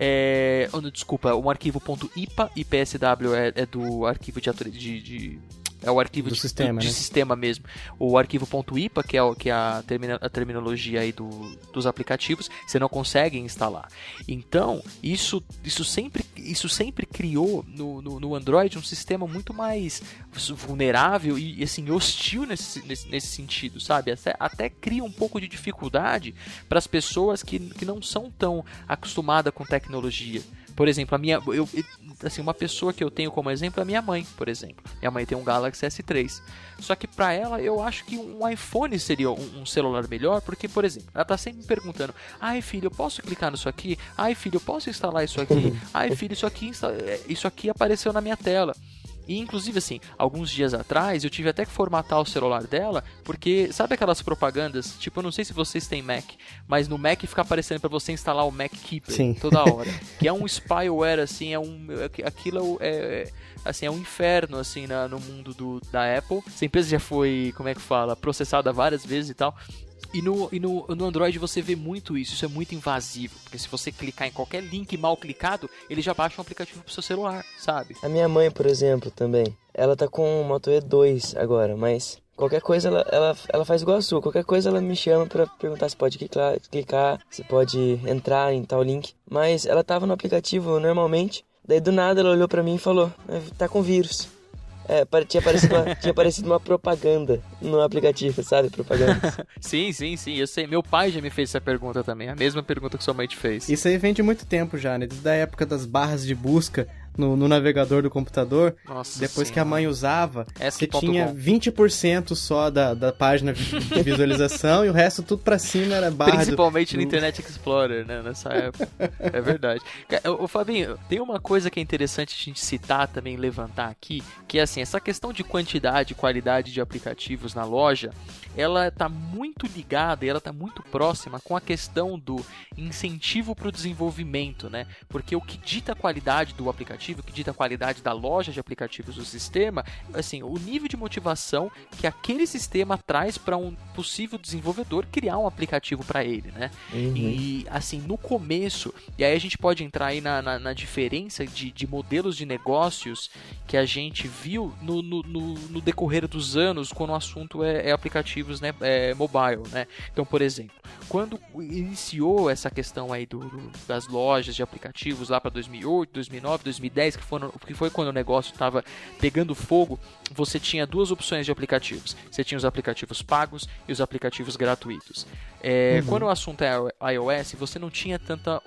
é, oh, desculpa, um arquivo .ipa, IPSW é, é do arquivo de, de, de é o arquivo do de, sistema, de, né? sistema mesmo. O arquivo .ipa, que é, o, que é a, termina, a terminologia aí do, dos aplicativos, você não consegue instalar. Então, isso, isso, sempre, isso sempre criou no, no, no Android um sistema muito mais vulnerável e assim, hostil nesse, nesse, nesse sentido, sabe? Até, até cria um pouco de dificuldade para as pessoas que, que não são tão acostumadas com tecnologia. Por exemplo, a minha, eu, assim, uma pessoa que eu tenho como exemplo é a minha mãe, por exemplo. Minha mãe tem um Galaxy S3. Só que para ela eu acho que um iPhone seria um, um, celular melhor, porque, por exemplo, ela tá sempre me perguntando: "Ai, filho, eu posso clicar nisso aqui? Ai, filho, eu posso instalar isso aqui? Ai, filho, isso aqui, isso aqui apareceu na minha tela." E inclusive assim, alguns dias atrás eu tive até que formatar o celular dela, porque sabe aquelas propagandas, tipo, eu não sei se vocês têm Mac, mas no Mac fica aparecendo para você instalar o Mac Keeper Sim. toda hora, que é um spyware assim, é um aquilo é, é assim, é um inferno assim na, no mundo do, da Apple. Essa empresa já foi, como é que fala, processada várias vezes e tal. E, no, e no, no Android você vê muito isso, isso é muito invasivo, porque se você clicar em qualquer link mal clicado, ele já baixa um aplicativo pro seu celular, sabe? A minha mãe, por exemplo, também, ela tá com o Moto E2 agora, mas qualquer coisa ela, ela, ela faz igual a sua, qualquer coisa ela me chama para perguntar se pode clicar, clicar, se pode entrar em tal link. Mas ela tava no aplicativo normalmente, daí do nada ela olhou para mim e falou: tá com vírus. É, tinha aparecido, uma, tinha aparecido uma propaganda no aplicativo, sabe? Propaganda. sim, sim, sim. Eu sei. Meu pai já me fez essa pergunta também. A mesma pergunta que sua mãe te fez. Isso aí vem de muito tempo já, né? Desde a época das barras de busca no, no navegador do computador. Nossa depois senhora. que a mãe usava, Essa você que tinha ponto 20% só da, da página de visualização e o resto tudo pra cima era barra. Principalmente do... no Internet Explorer, né? Nessa época. é verdade. Ô, Fabinho, tem uma coisa que é interessante a gente citar também, levantar aqui, que é assim, essa questão de quantidade e qualidade de aplicativos na loja, ela está muito ligada e ela está muito próxima com a questão do incentivo para o desenvolvimento, né? Porque o que dita a qualidade do aplicativo, o que dita a qualidade da loja de aplicativos do sistema, assim, o nível de motivação que aquele sistema traz para um possível desenvolvedor criar um aplicativo para ele, né? Uhum. E assim, no começo, e aí a gente pode entrar aí na, na, na diferença de, de, modelos de negócios que a gente viu no, no, no, no decorrer dos anos quando o assunto é, é aplicativos né, é, mobile, né? Então, por exemplo, quando iniciou essa questão aí do, do das lojas de aplicativos lá para 2008, 2009, 2010, que, foram, que foi quando o negócio estava pegando fogo, você tinha duas opções de aplicativos. Você tinha os aplicativos pagos e os aplicativos gratuitos. É, uhum. Quando o assunto é iOS, você não tinha tanta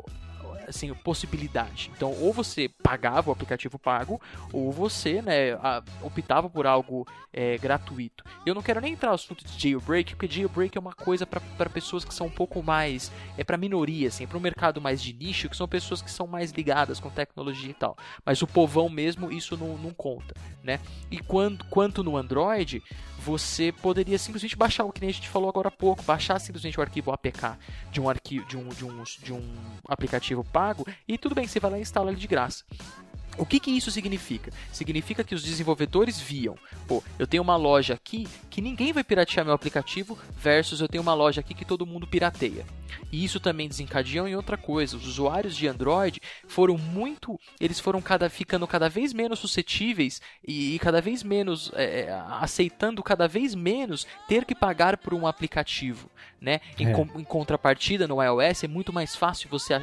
assim, possibilidade. Então, ou você pagava o aplicativo pago, ou você, né, optava por algo é, gratuito. Eu não quero nem entrar no assunto de jailbreak, porque jailbreak é uma coisa para pessoas que são um pouco mais, é para minoria, assim, para um mercado mais de nicho, que são pessoas que são mais ligadas com tecnologia e tal. Mas o povão mesmo, isso não, não conta, né? E quando, quanto no Android, você poderia simplesmente baixar o que a gente falou agora há pouco, baixar simplesmente o arquivo APK de um arquivo de um, de um, de um aplicativo pago e tudo bem, você vai lá e instala ele de graça. O que, que isso significa? Significa que os desenvolvedores viam, pô, eu tenho uma loja aqui que ninguém vai piratear meu aplicativo versus eu tenho uma loja aqui que todo mundo pirateia. E isso também desencadeou em outra coisa. Os usuários de Android foram muito, eles foram cada ficando cada vez menos suscetíveis e, e cada vez menos é, aceitando cada vez menos ter que pagar por um aplicativo, né? Em, É. com- em contrapartida no iOS é muito mais fácil você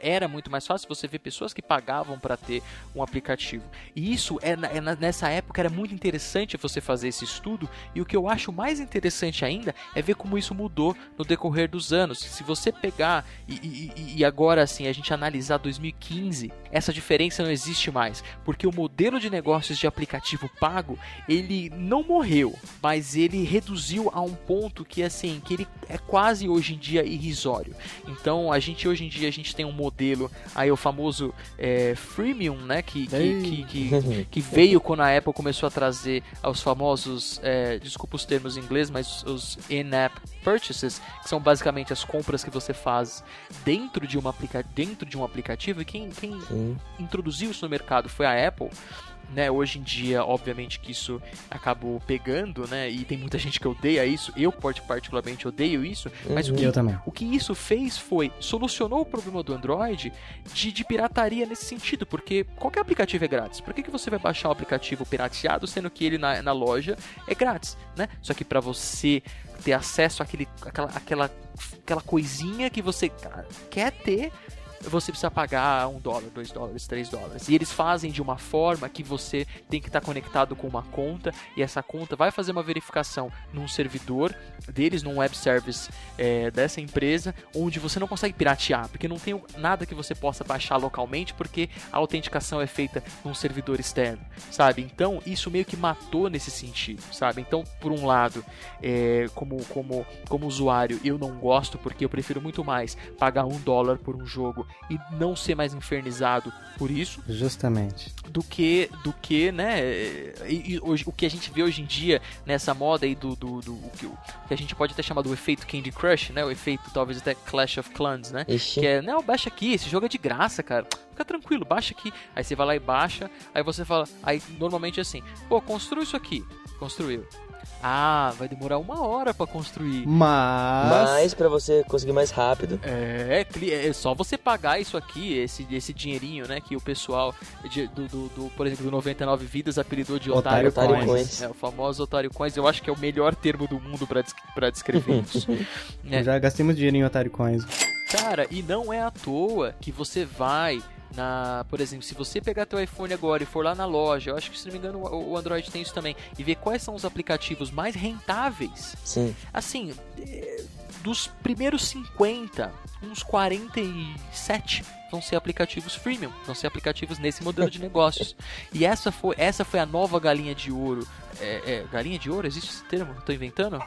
era muito mais fácil você ver pessoas que pagavam para ter um aplicativo. E isso é, é nessa época era muito interessante você fazer esse estudo e o que eu acho mais interessante ainda é ver como isso mudou no decorrer dos anos. Se você pegar e, e- e agora assim a gente analisar 2015, essa diferença não existe mais, porque o modelo de negócios de aplicativo pago ele não morreu, mas ele reduziu a um ponto que assim que ele é quase hoje em dia irrisório. Então a gente hoje em dia a gente tem um modelo aí o famoso é, freemium, né, que que, que, que veio quando a Apple começou a trazer os famosos, é, desculpa os termos em inglês, mas os in-app purchases, que são basicamente as compras que você faz dentro de, uma aplica dentro de um aplicativo. E quem, quem Sim. introduziu isso no mercado foi a Apple. Né, hoje em dia, obviamente que isso acabou pegando, né? E tem muita gente que odeia isso. Eu particularmente odeio isso. Mas o que Eu também. o que isso fez foi solucionou o problema do Android de, de pirataria nesse sentido, porque qualquer aplicativo é grátis. Por que, que você vai baixar um aplicativo pirateado sendo que ele na, na loja é grátis, né? Só que para você ter acesso àquele, àquela, àquela, aquela coisinha que você quer ter, você precisa pagar um dólar, dois dólares, três dólares. E eles fazem de uma forma que você tem que estar conectado com uma conta e essa conta vai fazer uma verificação num servidor deles, num web service é, dessa empresa, onde você não consegue piratear, porque não tem nada que você possa baixar localmente, porque a autenticação é feita num servidor externo, sabe? Então isso meio que matou nesse sentido, sabe? Então, por um lado, é, como, como, como usuário, eu não gosto, porque eu prefiro muito mais pagar um dólar por um jogo e não ser mais infernizado por isso. Justamente. Do que, do que, né? E, e, hoje, o que a gente vê hoje em dia nessa moda aí do, do, do, do que, que, a gente pode até chamar do efeito Candy Crush, né? O efeito talvez até Clash of Clans, né? Ixi. Que é, não, baixa aqui, esse jogo é de graça, cara. Fica tranquilo, baixa aqui. Aí você vai lá e baixa, aí você fala, aí normalmente é assim, pô, construa isso aqui. Construiu. Ah, vai demorar uma hora para construir. Mas. Mas para você conseguir mais rápido. É, é só você pagar isso aqui, esse, esse dinheirinho, né? Que o pessoal de, do, do, do, por exemplo, do 99 Vidas apelidou de Otário, otário Coins. Coins. É, o famoso Otário Coins. Eu acho que é o melhor termo do mundo para descrever isso. é. Já gastei muito dinheiro em Otário Coins. Cara, e não é à toa que você vai na, por exemplo, se você pegar teu iPhone agora e for lá na loja, eu acho que se não me engano o Android tem isso também, e ver quais são os aplicativos mais rentáveis. Sim. Assim, é, dos primeiros 50, uns 47 vão ser aplicativos freemium, vão ser aplicativos nesse modelo de negócios. E essa foi, essa foi a nova galinha de ouro. É, é, galinha de ouro? Existe esse termo? Estou inventando?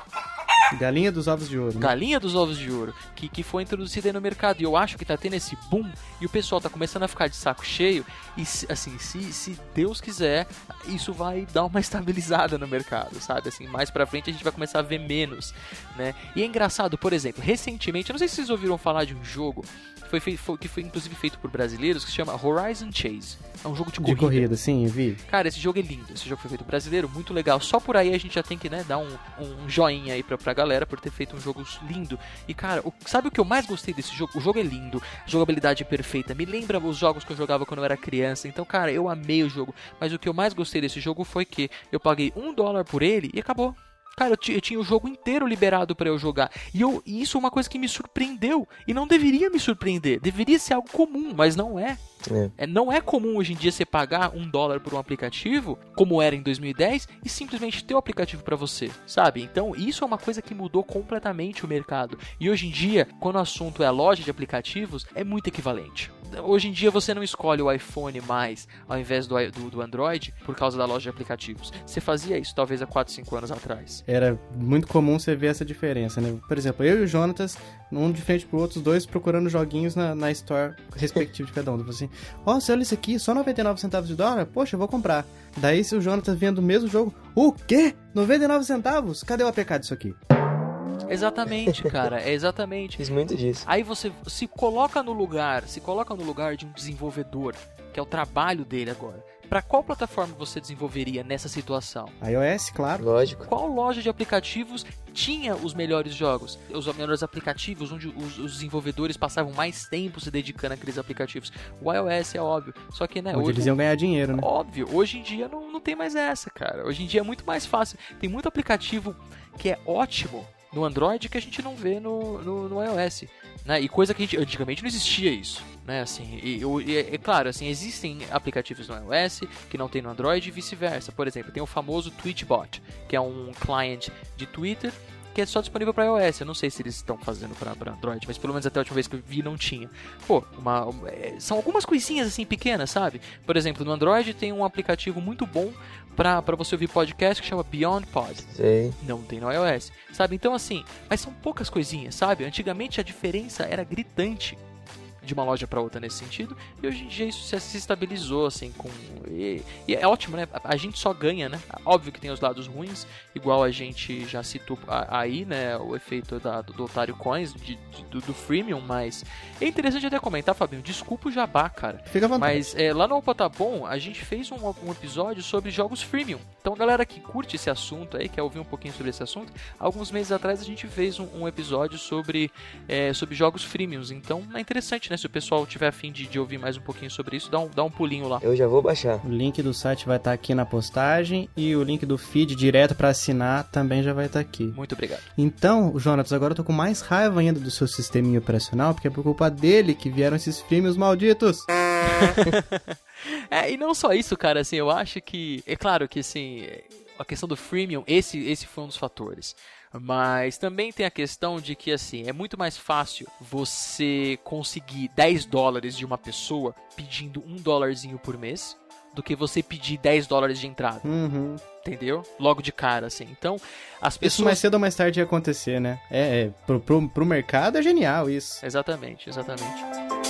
Galinha dos ovos de ouro. Né? Galinha dos ovos de ouro, que, que foi introduzida aí no mercado. E eu acho que tá tendo esse boom e o pessoal tá começando a ficar de saco cheio. E assim, se, se Deus quiser, isso vai dar uma estabilizada no mercado, sabe? Assim, mais pra frente a gente vai começar a ver menos, né? E é engraçado, por exemplo, recentemente, eu não sei se vocês ouviram falar de um jogo foi feito, foi, que foi inclusive feito por brasileiros, que se chama Horizon Chase. É um jogo de corrida. De corrida, sim, eu vi. Cara, esse jogo é lindo. Esse jogo foi feito brasileiro, muito legal. Só por aí a gente já tem que, né, dar um, um joinha aí pra, pra galera por ter feito um jogo lindo. E, cara, o, sabe o que eu mais gostei desse jogo? O jogo é lindo, jogabilidade é perfeita. Me lembra os jogos que eu jogava quando eu era criança. Então, cara, eu amei o jogo. Mas o que eu mais gostei desse jogo foi que eu paguei um dólar por ele e acabou. Cara, eu, eu, tinha o jogo inteiro liberado para eu jogar. E, eu, e isso é uma coisa que me surpreendeu. E não deveria me surpreender. Deveria ser algo comum, mas não é. É. É, não é comum hoje em dia você pagar um dólar por um aplicativo, como era em 2010, e simplesmente ter o aplicativo para você, sabe? Então isso é uma coisa que mudou completamente o mercado. E hoje em dia, quando o assunto é a loja de aplicativos, é muito equivalente. Hoje em dia você não escolhe o iPhone mais ao invés do, do, do Android por causa da loja de aplicativos. Você fazia isso talvez há 4, 5 anos atrás. Era muito comum você ver essa diferença, né? Por exemplo, eu e o Jonatas, um de frente pro outro, os dois procurando joguinhos na, na store respectiva de cada um. Tipo assim, ó, oh, você olha isso aqui, só 99 centavos de dólar? Poxa, eu vou comprar. Daí se o Jonatas vendo o mesmo jogo, o quê? 99 centavos? Cadê o APK disso aqui? Exatamente, cara, é exatamente. Fiz muito disso. Aí você se coloca no lugar, se coloca no lugar de um desenvolvedor, que é o trabalho dele agora. Para qual plataforma você desenvolveria nessa situação? iOS, claro. Lógico. Qual loja de aplicativos tinha os melhores jogos? Os melhores aplicativos, onde os, os desenvolvedores passavam mais tempo se dedicando àqueles aplicativos. O iOS é óbvio. Só que, né? Onde hoje, eles iam ganhar dinheiro, né? Óbvio. Hoje em dia não, não tem mais essa, cara. Hoje em dia é muito mais fácil. Tem muito aplicativo que é ótimo no Android que a gente não vê no, no, no iOS. Né? E coisa que gente, antigamente não existia isso. Né? Assim, e, e, é, é claro, assim, existem aplicativos no iOS que não tem no Android e vice-versa. Por exemplo, tem o famoso Tweetbot, que é um client de Twitter que é só disponível para iOS. Eu não sei se eles estão fazendo para Android, mas pelo menos até a última vez que eu vi não tinha. Pô, uma, é, são algumas coisinhas assim pequenas, sabe? Por exemplo, no Android tem um aplicativo muito bom para você ouvir podcast que chama Beyond Pod. Sei. Não tem no iOS, sabe? Então assim, mas são poucas coisinhas, sabe? Antigamente a diferença era gritante de uma loja para outra nesse sentido. E hoje em dia isso se estabilizou, assim, com. E, e, é ótimo, né? A gente só ganha, né? Óbvio que tem os lados ruins, igual a gente já citou aí, né? O efeito da, do, do Otário Coins, de, de, do, do freemium, mas. É interessante até comentar, Fabinho. Desculpa o jabá, cara. Fica à vontade. Mas é, lá no Opa Bom, a gente fez um, um episódio sobre jogos freemium. Então, a galera que curte esse assunto aí, quer ouvir um pouquinho sobre esse assunto, alguns meses atrás a gente fez um, um episódio sobre, é, sobre jogos freemiums. Então, é interessante, né? Se o pessoal tiver afim de, de ouvir mais um pouquinho sobre isso, dá um, dá um pulinho lá. Eu já vou baixar. O link do site vai estar aqui na postagem e o link do feed direto para assinar também já vai estar aqui. Muito obrigado. Então, Jonatas, agora eu tô com mais raiva ainda do seu sisteminha operacional, porque é por culpa dele que vieram esses freemiums malditos. é, e não só isso, cara, assim, eu acho que. É claro que assim. A questão do freemium, esse, esse foi um dos fatores. Mas também tem a questão de que, assim, é muito mais fácil você conseguir 10 dólares de uma pessoa pedindo um dólarzinho por mês do que você pedir 10 dólares de entrada. Uhum. Entendeu? Logo de cara, assim. Então, as pessoas. Isso mais cedo ou mais tarde ia acontecer, né? É, é pro, pro, pro mercado é genial isso. Exatamente, exatamente.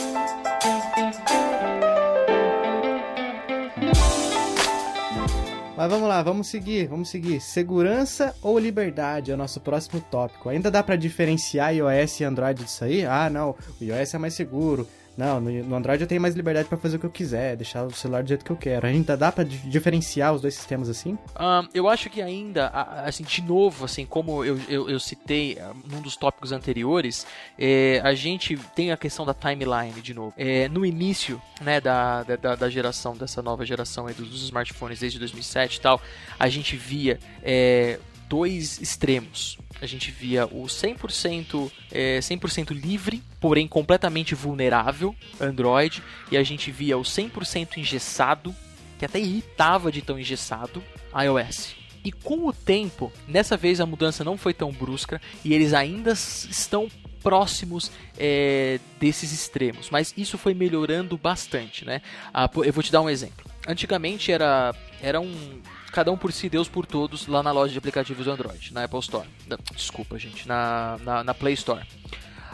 Mas vamos lá, vamos seguir, vamos seguir. Segurança ou liberdade é o nosso próximo tópico. Ainda dá para diferenciar iOS e Android disso aí? Ah, não, o iOS é mais seguro. Não, no, Android eu tenho mais liberdade para fazer o que eu quiser, deixar o celular do jeito que eu quero. Ainda dá para diferenciar os dois sistemas assim? Um, eu acho que ainda, assim, de novo, assim, como eu, eu, eu citei ah, num dos tópicos anteriores, é, a gente tem a questão da timeline de novo. É, no início, né, da, da, da, geração, dessa nova geração dos smartphones desde 2007 e tal, a gente via é, dois extremos a gente via o 100%, é, 100 livre, porém completamente vulnerável Android, e a gente via o 100% engessado, que até irritava de tão engessado, iOS. E com o tempo, dessa vez a mudança não foi tão brusca e eles ainda estão próximos é, desses extremos, mas isso foi melhorando bastante, né? Ah, eu vou te dar um exemplo. Antigamente era, era um cada um por si, Deus por todos, lá na loja de aplicativos do Android, na Apple Store. Desculpa, gente, na, na, na Play Store.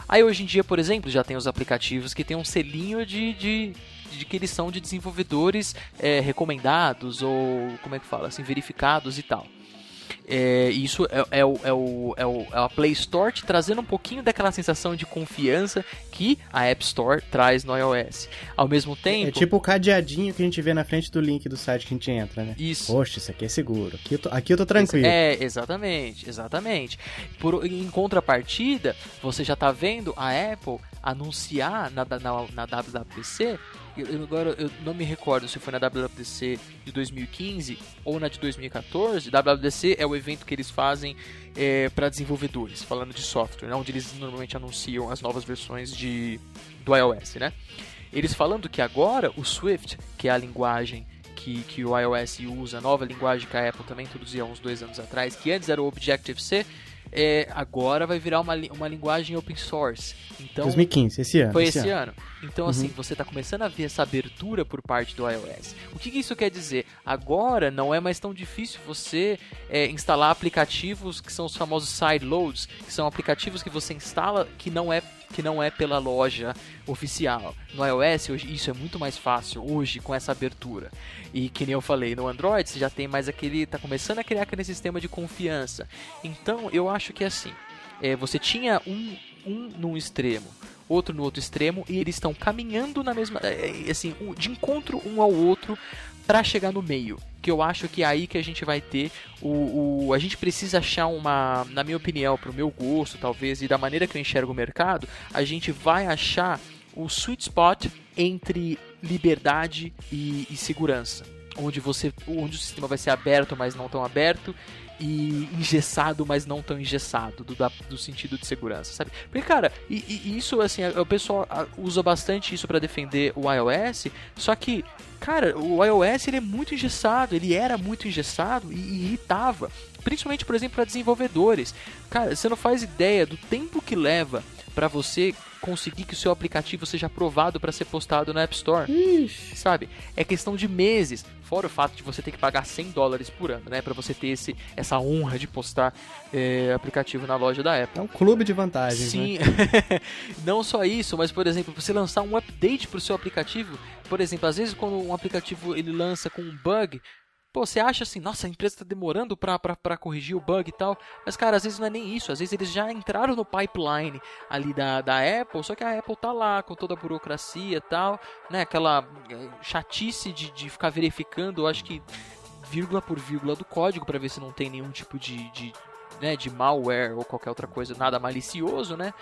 Aí hoje em dia, por exemplo, já tem os aplicativos que tem um selinho de, de, de que eles são de desenvolvedores é, recomendados ou como é que fala, assim, verificados e tal. É, isso é, é, o, é, o, é, o, é a Play Store te trazendo um pouquinho daquela sensação de confiança que a App Store traz no iOS. Ao mesmo tempo. É tipo o cadeadinho que a gente vê na frente do link do site que a gente entra, né? Isso. Poxa, isso aqui é seguro. Aqui eu tô, aqui eu tô tranquilo. É, exatamente, exatamente. Por, em contrapartida, você já tá vendo a Apple anunciar na, na, na WWDC eu, agora eu não me recordo se foi na WWDC de 2015 ou na de 2014. WWDC é o evento que eles fazem é, para desenvolvedores, falando de software, né, onde eles normalmente anunciam as novas versões de, do iOS, né? Eles falando que agora o Swift, que é a linguagem que, que o iOS usa, a nova linguagem que a Apple também introduziu há uns dois anos atrás, que antes era o Objective-C, é, agora vai virar uma, uma linguagem open source. Então, 2015, esse ano. Foi esse, esse ano. ano. Então, assim, uhum. assim, você está começando a ver essa abertura por parte do iOS. O que, que isso quer dizer? Agora não é mais tão difícil você é, instalar aplicativos que são os famosos sideloads, que são aplicativos que você instala que não é que não é pela loja oficial. No iOS hoje, isso é muito mais fácil hoje com essa abertura. E que nem eu falei, no Android você já tem mais aquele. tá começando a criar aquele sistema de confiança. Então eu acho que é assim. É, você tinha um, um num extremo, outro no outro extremo, e eles estão caminhando na mesma. É, é assim, de encontro um ao outro para chegar no meio. Que eu acho que é aí que a gente vai ter o, o. A gente precisa achar uma. Na minha opinião, pro meu gosto, talvez, e da maneira que eu enxergo o mercado, a gente vai achar o sweet spot entre liberdade e, e segurança. Onde você. Onde o sistema vai ser aberto, mas não tão aberto, e engessado, mas não tão engessado, do, da, do sentido de segurança, sabe? Porque, cara, e, e isso, assim, o pessoal usa bastante isso para defender o iOS, só que, cara, o iOS ele é muito engessado, ele era muito engessado e, e irritava, principalmente, por exemplo, para desenvolvedores. Cara, você não faz ideia do tempo que leva para você conseguir que o seu aplicativo seja aprovado para ser postado na App Store. Ixi. Sabe? É questão de meses. Fora o fato de você ter que pagar 100 dólares por ano, né? Para você ter esse, essa honra de postar é, aplicativo na loja da Apple. É um clube de vantagens, Sim. Né? Não só isso, mas, por exemplo, você lançar um update para o seu aplicativo. Por exemplo, às vezes quando um aplicativo ele lança com um bug, Pô, você acha assim, nossa, a empresa está demorando para corrigir o bug e tal. Mas, cara, às vezes não é nem isso. Às vezes eles já entraram no pipeline ali da, da Apple, só que a Apple tá lá com toda a burocracia e tal, né? Aquela eh, chatice de, de ficar verificando, eu acho que vírgula por vírgula do código para ver se não tem nenhum tipo de, de, né, de malware ou qualquer outra coisa, nada malicioso, né?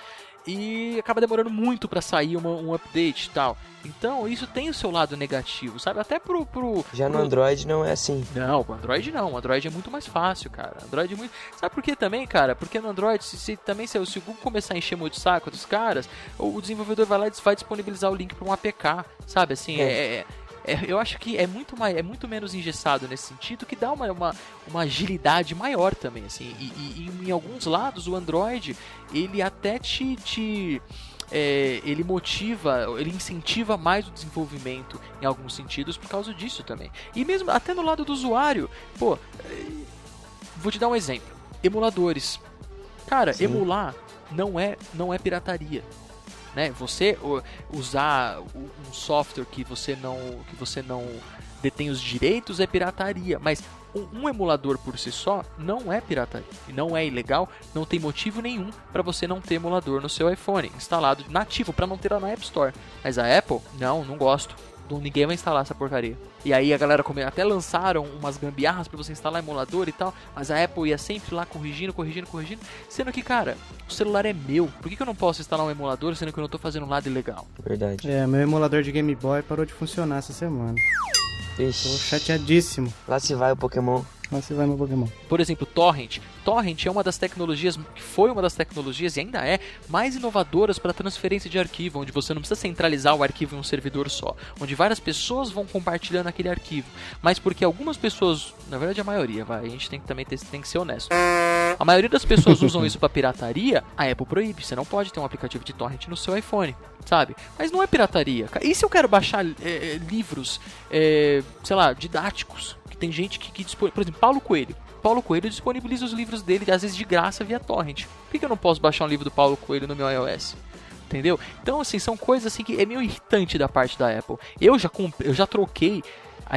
E acaba demorando muito para sair uma, um update e tal. Então isso tem o seu lado negativo, sabe? Até pro. pro Já pro... no Android não é assim. Não, o Android não. O Android é muito mais fácil, cara. Android é muito. Sabe por que também, cara? Porque no Android, se, se também se, se o Google começar a encher muito o saco dos caras, o, desenvolvedor vai lá e vai disponibilizar o link para um APK, sabe? Assim, é, é, é é, eu acho que é muito, mais, é muito menos engessado nesse sentido, que dá uma, uma, uma agilidade maior também, assim. E, e, e, em alguns lados, o Android, ele até te... te é, ele motiva, ele incentiva mais o desenvolvimento em alguns sentidos por causa disso também. E mesmo até no lado do usuário, pô, é, vou te dar um exemplo. Emuladores. Cara, Sim. emular não é, não é pirataria né? Você usar um software que você não que você não detém os direitos é pirataria, mas um, emulador por si só não é pirataria não é ilegal, não tem motivo nenhum para você não ter emulador no seu iPhone instalado nativo para não ter lá na App Store. Mas a Apple, não, não gosto. Ninguém vai instalar essa porcaria. E aí a galera come... até lançaram umas gambiarras para você instalar emulador e tal, mas a Apple ia sempre lá corrigindo, corrigindo, corrigindo. Sendo que, cara, o celular é meu. Por que, que eu não posso instalar um emulador sendo que eu não tô fazendo nada ilegal? Verdade. É, meu emulador de Game Boy parou de funcionar essa semana. Ixi. Tô chateadíssimo. Lá se vai o Pokémon. Lá se vai meu Pokémon. Por exemplo, Torrent. Torrent é uma das tecnologias, que foi uma das tecnologias e ainda é, mais inovadoras para transferência de arquivo, onde você não precisa centralizar o arquivo em um servidor só, onde várias pessoas vão compartilhando aquele arquivo, mas porque algumas pessoas, na verdade a maioria, vai, a gente tem que também ter, tem que ser honesto. A maioria das pessoas usam isso para pirataria, a Apple proíbe, você não pode ter um aplicativo de torrent no seu iPhone, sabe? Mas não é pirataria. E se eu quero baixar é, livros, é, sei lá, didáticos? Tem gente que, que dispõe, por exemplo, Paulo Coelho. Paulo Coelho disponibiliza os livros dele, às vezes de graça, via torrent. Por que eu não posso baixar um livro do Paulo Coelho no meu iOS? Entendeu? Então, assim, são coisas assim que é meio irritante da parte da Apple. Eu já, eu já troquei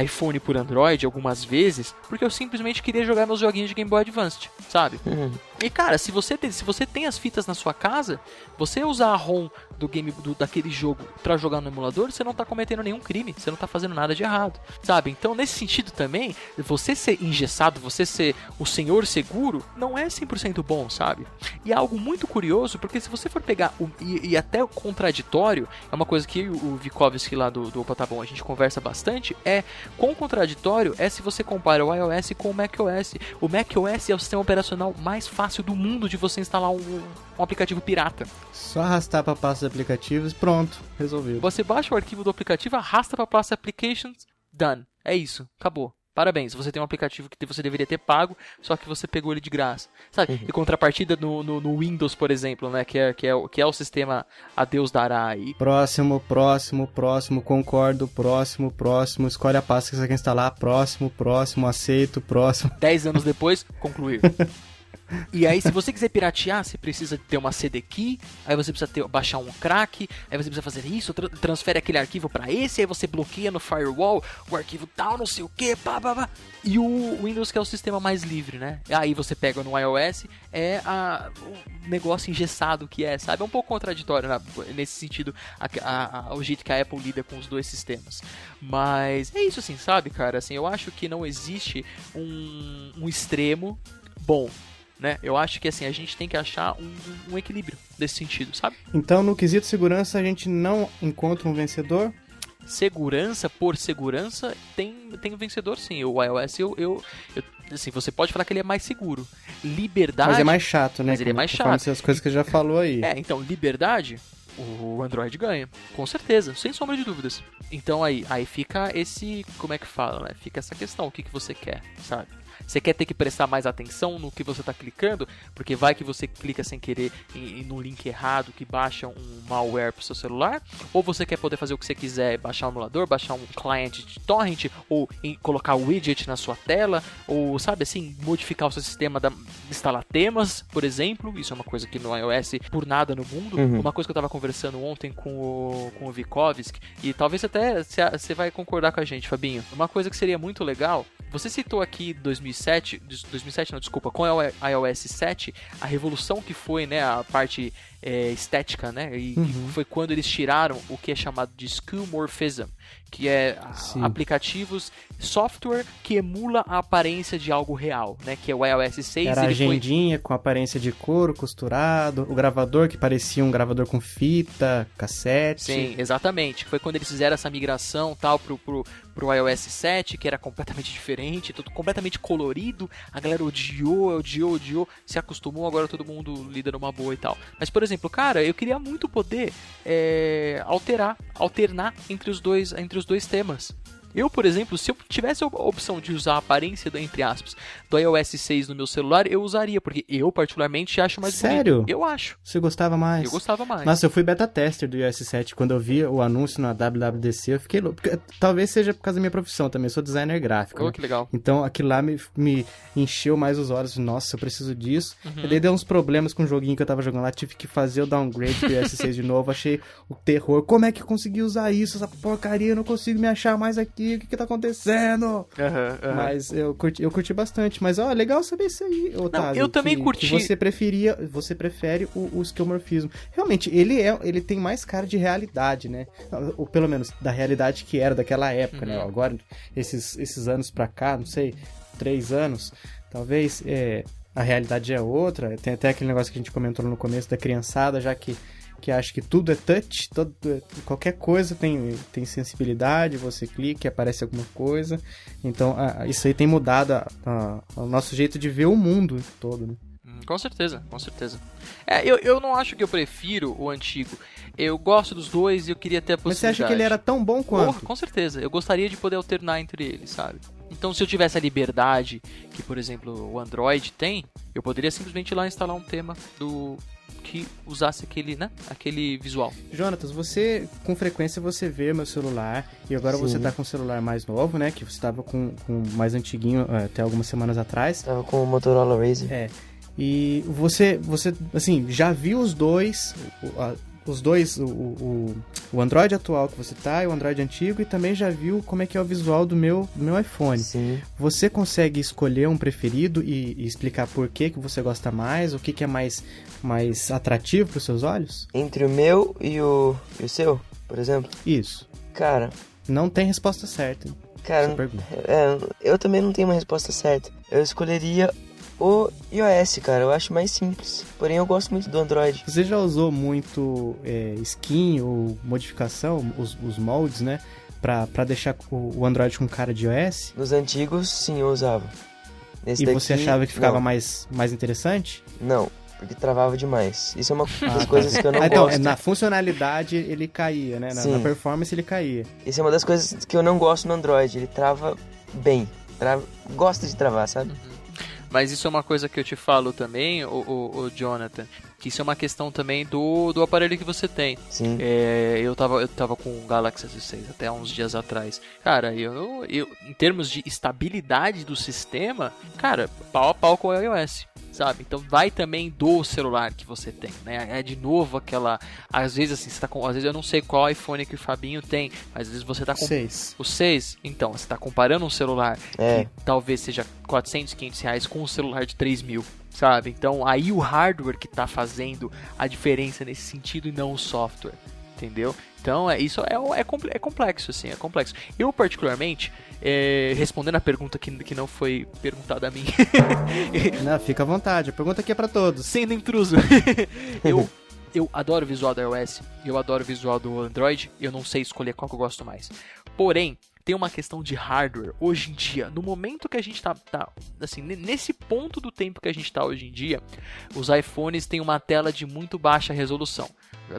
iPhone por Android algumas vezes, porque eu simplesmente queria jogar meus joguinhos de Game Boy Advance, sabe? Uhum. E cara, se você tem, se você tem as fitas na sua casa, você usar a ROM do game do, daquele jogo para jogar no emulador, você não tá cometendo nenhum crime, você não tá fazendo nada de errado, sabe? Então, nesse sentido também, você ser engessado, você ser o senhor seguro, não é 100% bom, sabe? E é algo muito curioso, porque se você for pegar o, e, e, até o contraditório, é uma coisa que o Vikovski lá do, do Opa Tá Bom a gente conversa bastante, é com contraditório é se você compara o iOS com o macOS. O macOS é o sistema operacional mais fácil do mundo de você instalar um, um aplicativo pirata. Só arrastar para pasta de aplicativos, pronto, resolvido. Você baixa o arquivo do aplicativo, arrasta para pasta applications, done. É isso, acabou. Parabéns, você tem um aplicativo que você deveria ter pago, só que você pegou ele de graça. Sabe? Uhum. E contrapartida no, no, no, Windows, por exemplo, né? Que é, que, é, que é o sistema a Deus dará aí. Próximo, próximo, próximo, concordo, próximo, próximo, escolhe a pasta que você quer instalar, próximo, próximo, aceito, próximo. Dez anos depois, concluir. E aí, se você quiser piratear, você precisa ter uma CD key, aí você precisa ter, baixar um crack, aí você precisa fazer isso, tra transfere aquele arquivo para esse, aí você bloqueia no firewall o arquivo tal, não sei o que, pá, pá, pá. E o Windows, que é o sistema mais livre, né? Aí você pega no iOS, é a, o negócio engessado que é, sabe? É um pouco contraditório né? nesse sentido, a, a, a, o jeito que a Apple lida com os dois sistemas. Mas é isso, assim, sabe, cara? Assim, eu acho que não existe um, um extremo bom né? Eu acho que assim, a gente tem que achar um, um equilíbrio desse sentido, sabe? Então, no quesito segurança, a gente não encontra um vencedor? Segurança por segurança tem, tem um vencedor sim. O iOS eu, eu, eu, assim, você pode falar que ele é mais seguro. Liberdade. Mas é mais chato, né? Mas ele é mais chato. As coisas que já falou aí. É, então, liberdade, o Android ganha, com certeza, sem sombra de dúvidas. Então aí, aí fica esse, como é que fala, né? Fica essa questão, o que, que você quer, sabe? Você quer ter que prestar mais atenção no que você está clicando, porque vai que você clica sem querer em, em, no link errado que baixa um malware para o seu celular, ou você quer poder fazer o que você quiser, baixar um emulador, baixar um client de torrent, ou em, colocar o widget na sua tela, ou sabe assim, modificar o seu sistema, da, instalar temas, por exemplo, isso é uma coisa que no iOS por nada no mundo, uhum. uma coisa que eu estava conversando ontem com o, com o Vikovsk, e talvez até você vai concordar com a gente, Fabinho, uma coisa que seria muito legal, você citou aqui 2000 2007, 2007 não, desculpa, com o iOS 7, a revolução que foi, né, a parte é, estética, né, e uhum. foi quando eles tiraram o que é chamado de skeuomorphism, que é Sim. aplicativos, software que emula a aparência de algo real, né? Que é o iOS 6. Era a agendinha foi... com aparência de couro costurado, o gravador que parecia um gravador com fita, cassete. Sim, exatamente. Foi quando eles fizeram essa migração tal pro, pro, pro iOS 7, que era completamente diferente, tudo completamente colorido. A galera odiou, odiou, odiou, se acostumou, agora todo mundo lida numa boa e tal. Mas, por exemplo, cara, eu queria muito poder é, alterar, alternar entre os dois, entre os dois temas. Eu, por exemplo, se eu tivesse a opção de usar a aparência, do, entre aspas, do iOS 6 no meu celular, eu usaria, porque eu, particularmente, acho mais Sério? Bonito. Eu acho. Você gostava mais? Eu gostava mais. Nossa, eu fui beta tester do iOS 7. Quando eu vi o anúncio na WWDC, eu fiquei louco. Porque, talvez seja por causa da minha profissão também. Eu sou designer gráfico. Oh, né? que legal. Então, aquilo lá me, me encheu mais os olhos. Nossa, eu preciso disso. Uhum. E daí deu uns problemas com o joguinho que eu tava jogando lá. Tive que fazer o downgrade do iOS 6 de novo. Achei o terror. Como é que eu consegui usar isso? Essa porcaria, eu não consigo me achar mais aqui aqui? O que que tá acontecendo? Uhum, uhum. Mas eu curti, eu curti bastante. Mas, ó, legal saber isso aí, Otávio. Não, eu também que, curti. Que você preferia, você prefere o, o esquemorfismo. Realmente, ele é, ele tem mais cara de realidade, né? Ou pelo menos da realidade que era daquela época, né? Uhum. Agora, esses, esses anos pra cá, não sei, três anos, talvez, é, a realidade é outra. Tem até aquele negócio que a gente comentou no começo da criançada, já que que acha que tudo é touch, todo, qualquer coisa tem, tem sensibilidade, você clica e aparece alguma coisa. Então, a, isso aí tem mudado a, a, o nosso jeito de ver o mundo todo, né? Hum, Com certeza, com certeza. É, eu, eu não acho que eu prefiro o antigo. Eu gosto dos dois e eu queria ter a Mas possibilidade. você acha que ele era tão bom quanto? Porra, com certeza. Eu gostaria de poder alternar entre eles, sabe? Então, se eu tivesse a liberdade que, por exemplo, o Android tem, eu poderia simplesmente ir lá instalar um tema do que usasse aquele, né? Aquele visual. Jonatas, você com frequência você vê meu celular e agora Sim. você tá com um celular mais novo, né? Que você tava com, com mais antiguinho é, até algumas semanas atrás. Tava com o Motorola Razr. É. E você, você, assim, já viu os dois, o- a- os dois, o, o, o Android atual que você tá e o Android antigo, e também já viu como é que é o visual do meu, do meu iPhone. Sim. Você consegue escolher um preferido e, e explicar por que, que você gosta mais, o que, que é mais, mais atrativo para os seus olhos? Entre o meu e o, e o seu, por exemplo. Isso. Cara, Não tem resposta certa. cara, pergunta. é, eu também não tenho uma resposta certa. Eu escolheria o iOS, cara. Eu acho mais simples. Porém, eu gosto muito do Android. Você já usou muito é, skin ou modificação, os, os moldes, né? Pra, pra deixar o, o Android com cara de iOS? Nos antigos, sim, eu usava. Nesse e daqui, você achava que ficava não. mais, mais interessante? Não, porque travava demais. Isso é uma das coisas que eu não Ah, então, gosto. é, na funcionalidade ele caía, né? Na, Sim. na performance ele caía. Isso é uma das coisas que eu não gosto no Android. Ele trava bem. Trava... Gosta de travar, sabe? Mas isso é uma coisa que eu te falo também, o, o, o Jonathan, que isso é uma questão também do, do aparelho que você tem. Sim. É, eu, tava, eu tava com o Galaxy S6 até uns dias atrás. Cara, eu, eu em termos de estabilidade do sistema, cara, pau a pau com o iOS. Sabe? Então vai também do celular que você tem, né? É de novo aquela. Às vezes assim, você tá com. Às vezes eu não sei qual iPhone que o Fabinho tem, mas às vezes você tá com Seis. o 6, então, você está comparando um celular É. que talvez seja 400, 500 reais com um celular de 3 mil, sabe? Então, aí o hardware que está fazendo a diferença nesse sentido e não o software, entendeu? Então, é, isso é, é, é complexo, assim, é complexo. Eu, particularmente, é, respondendo a pergunta que, que não foi perguntada a mim, Não, fica à vontade. A pergunta aqui é pra todos. sendo intruso, eu... Eu adoro o visual do iOS, eu adoro o visual do Android, eu não sei escolher qual que eu gosto mais. Porém, tem uma questão de hardware hoje em dia, no momento que a gente tá, tá assim, ne- nesse ponto do tempo que a gente tá hoje em dia, os iPhones têm uma tela de muito baixa resolução.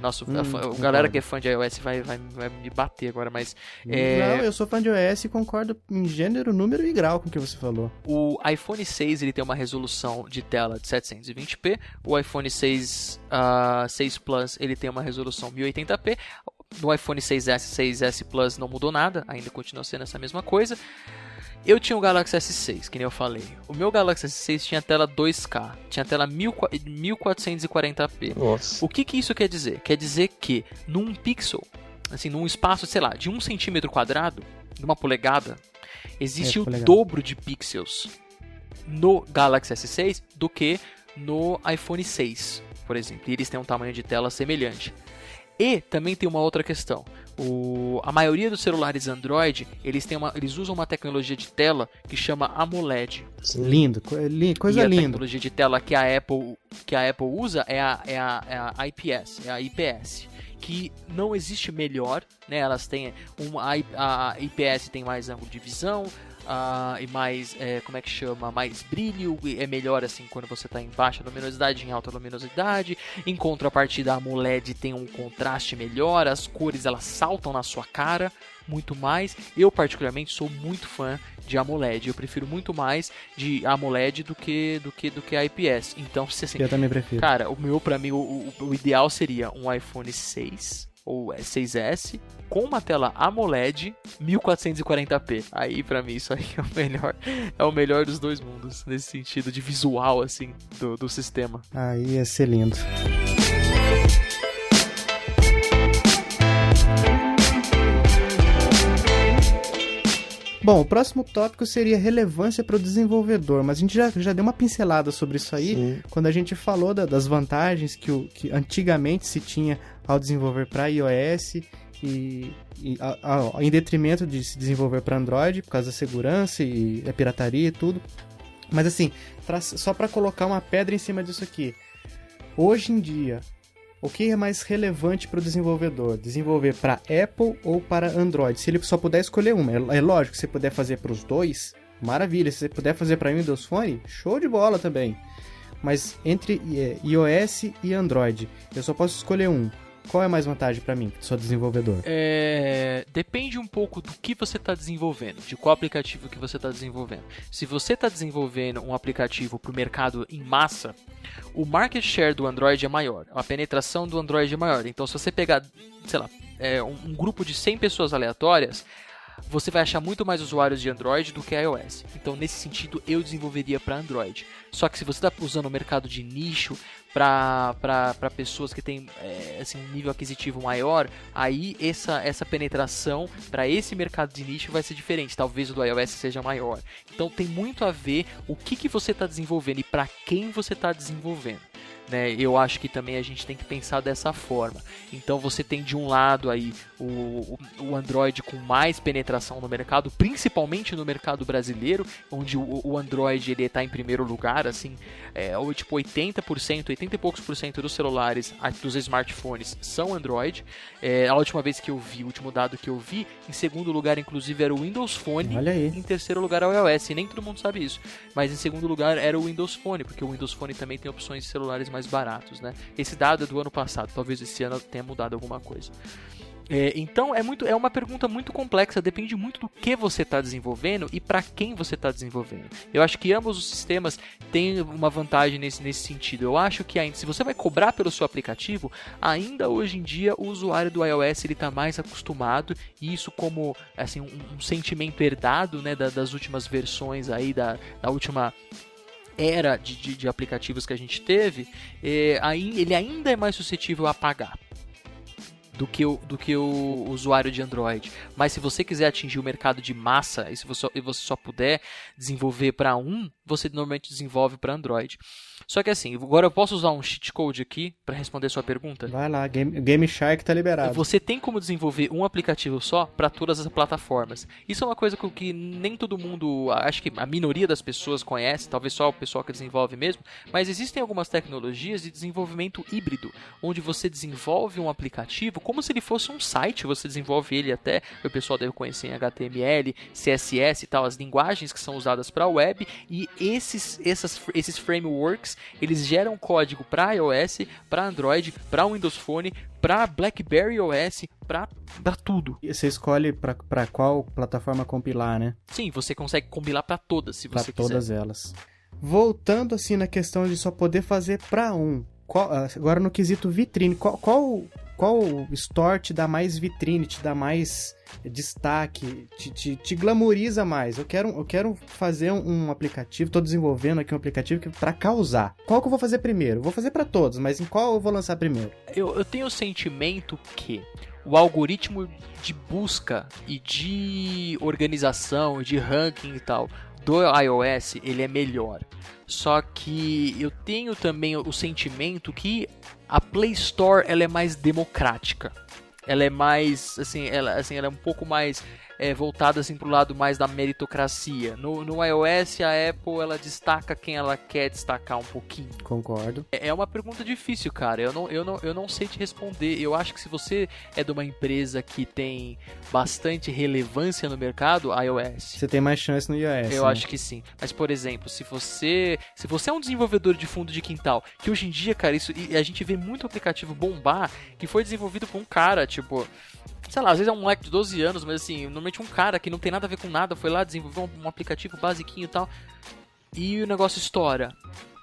Nosso, Hum, a, fã- a galera que é fã de iOS vai, vai, vai me bater agora, mas é, Não, eu sou fã de iOS e concordo em gênero, número e grau com o que você falou. O iPhone 6 ele tem uma resolução de tela de 720p, o iPhone 6, ah, 6 Plus ele tem uma resolução 1080p. No iPhone 6S, 6S Plus não mudou nada, ainda continua sendo essa mesma coisa. Eu tinha o Galaxy S6, que nem eu falei. O meu Galaxy S6 tinha tela 2K, tinha tela 1000 1440p. Nossa. O que, que isso quer dizer? Quer dizer que num pixel, assim, num espaço, sei lá, de um centímetro quadrado, de uma polegada, existe É, o polegada. dobro de pixels no Galaxy S6 do que no iPhone 6, por exemplo. E eles têm um tamanho de tela semelhante. E também tem uma outra questão. O- a maioria dos celulares Android, eles, têm uma, eles usam uma tecnologia de tela que chama AMOLED. Lindo, co- li- coisa e a linda. tecnologia de tela que a Apple, que a Apple usa é a, é, a, é a IPS, é a IPS. Que não existe melhor, né? Elas têm uma a a IPS tem mais ângulo de visão ah, e mais é, como é que chama, mais brilho, é melhor assim quando você está em baixa luminosidade, em alta luminosidade. Em contrapartida, a AMOLED tem um contraste melhor, as cores elas saltam na sua cara muito mais. Eu particularmente sou muito fã de AMOLED. Eu prefiro muito mais de AMOLED do que do que do que a IPS. Então, se assim, Eu também prefiro. cara, o meu pra mim o, o- o ideal seria um iPhone 6 ou 6S com uma tela AMOLED 1440p. Aí pra mim isso aí é o melhor, é o melhor dos dois mundos nesse sentido de visual assim do, do sistema. Aí ia ser lindo. Bom, o próximo tópico seria relevância para o desenvolvedor, mas a gente já, já deu uma pincelada sobre isso aí Sim. quando a gente falou da, das vantagens que, o, que antigamente se tinha ao desenvolver para iOS e, e a, a, em detrimento de se desenvolver para Android por causa da segurança e a pirataria e tudo. Mas assim, pra, só para colocar uma pedra em cima disso aqui. Hoje em dia, o que é mais relevante para o desenvolvedor? Desenvolver para Apple ou para Android? Se ele só puder escolher uma, é, é lógico, se puder fazer para os dois, maravilha. Se você puder fazer para Windows Phone, show de bola também. Mas entre é, iOS e Android, eu só posso escolher um. Qual é mais vantagem para mim, que sou desenvolvedor? É... Depende um pouco do que você está desenvolvendo, de qual aplicativo que você está desenvolvendo. Se você está desenvolvendo um aplicativo para o mercado em massa, o market share do Android é maior, a penetração do Android é maior. Então, se você pegar, sei lá, é, um, um grupo de 100 pessoas aleatórias, você vai achar muito mais usuários de Android do que iOS. Então, nesse sentido, eu desenvolveria para Android. Só que se você está usando o mercado de nicho para pessoas que têm é, assim, um nível aquisitivo maior, aí essa, essa penetração para esse mercado de nicho vai ser diferente. Talvez o do iOS seja maior. Então, tem muito a ver o que, que você está desenvolvendo e para quem você está desenvolvendo. Né? Eu acho que também a gente tem que pensar dessa forma. Então você tem de um lado aí o, o Android com mais penetração no mercado, principalmente no mercado brasileiro, onde o, o Android ele está em primeiro lugar, assim, é, ou tipo 80%, 80 e poucos por cento dos celulares, dos smartphones são Android. É, a última vez que eu vi, o último dado que eu vi, em segundo lugar inclusive era o Windows Phone, Olha aí. em terceiro lugar é o iOS, e nem todo mundo sabe isso, mas em segundo lugar era o Windows Phone, porque o Windows Phone também tem opções de celulares mais baratos, né? Esse dado é do ano passado, talvez esse ano tenha mudado alguma coisa. É, então é muito é uma pergunta muito complexa, depende muito do que você está desenvolvendo e para quem você está desenvolvendo. Eu acho que ambos os sistemas têm uma vantagem nesse, nesse sentido. Eu acho que ainda, se você vai cobrar pelo seu aplicativo, ainda hoje em dia o usuário do iOS ele está mais acostumado e isso como assim um, um sentimento herdado né, da, das últimas versões aí da, da última era de, de, de, aplicativos que a gente teve, é, aí, ele ainda é mais suscetível a pagar do que, o, do que o usuário de Android. Mas se você quiser atingir o mercado de massa e se você, e você só puder desenvolver para um, você normalmente desenvolve para Android. Só que assim, agora eu posso usar um cheat code aqui para responder sua pergunta? Vai lá, Game, Game Shark tá liberado. Você tem como desenvolver um aplicativo só para todas as plataformas. Isso é uma coisa que nem todo mundo, acho que a minoria das pessoas conhece, talvez só o pessoal que desenvolve mesmo, mas existem algumas tecnologias de desenvolvimento híbrido, onde você desenvolve um aplicativo como se ele fosse um site, você desenvolve ele até, o pessoal deve conhecer em HTML, CSS e tal, as linguagens que são usadas para a web, e esses, essas, esses frameworks, eles geram código para iOS, para Android, para Windows Phone, para BlackBerry OS, para tudo. E você escolhe para qual plataforma compilar, né? Sim, você consegue compilar para todas, se você pra quiser. todas elas. Voltando assim na questão de só poder fazer para um. Qual, agora no quesito vitrine, qual, qual, qual store te dá mais vitrine, te dá mais destaque, te, te, te glamoriza mais. Eu quero, eu quero fazer um, aplicativo, estou desenvolvendo aqui um aplicativo para causar. Qual que eu vou fazer primeiro? Vou fazer para todos, mas em qual eu vou lançar primeiro? Eu, eu tenho o sentimento que o algoritmo de busca e de organização, de ranking e tal do iOS, ele é melhor. Só que eu tenho também o sentimento que a Play Store ela é mais democrática. Ela é mais, assim, ela, assim, ela é um pouco mais é, voltada assim para o lado mais da meritocracia. No, no iOS, a Apple ela destaca quem ela quer destacar um pouquinho. Concordo. É, é uma pergunta difícil, cara. Eu não, eu, não, eu não sei te responder. Eu acho que se você é de uma empresa que tem bastante relevância no mercado, iOS. Você tem mais chance no iOS. Eu né? acho que sim. Mas, por exemplo, se você se você é um desenvolvedor de fundo de quintal, que hoje em dia, cara, isso a gente vê muito aplicativo bombar que foi desenvolvido por um cara, tipo sei lá, às vezes é um moleque de 12 anos, mas assim, normalmente um cara que não tem nada a ver com nada foi lá desenvolver um, um aplicativo basiquinho e tal, e o negócio estoura.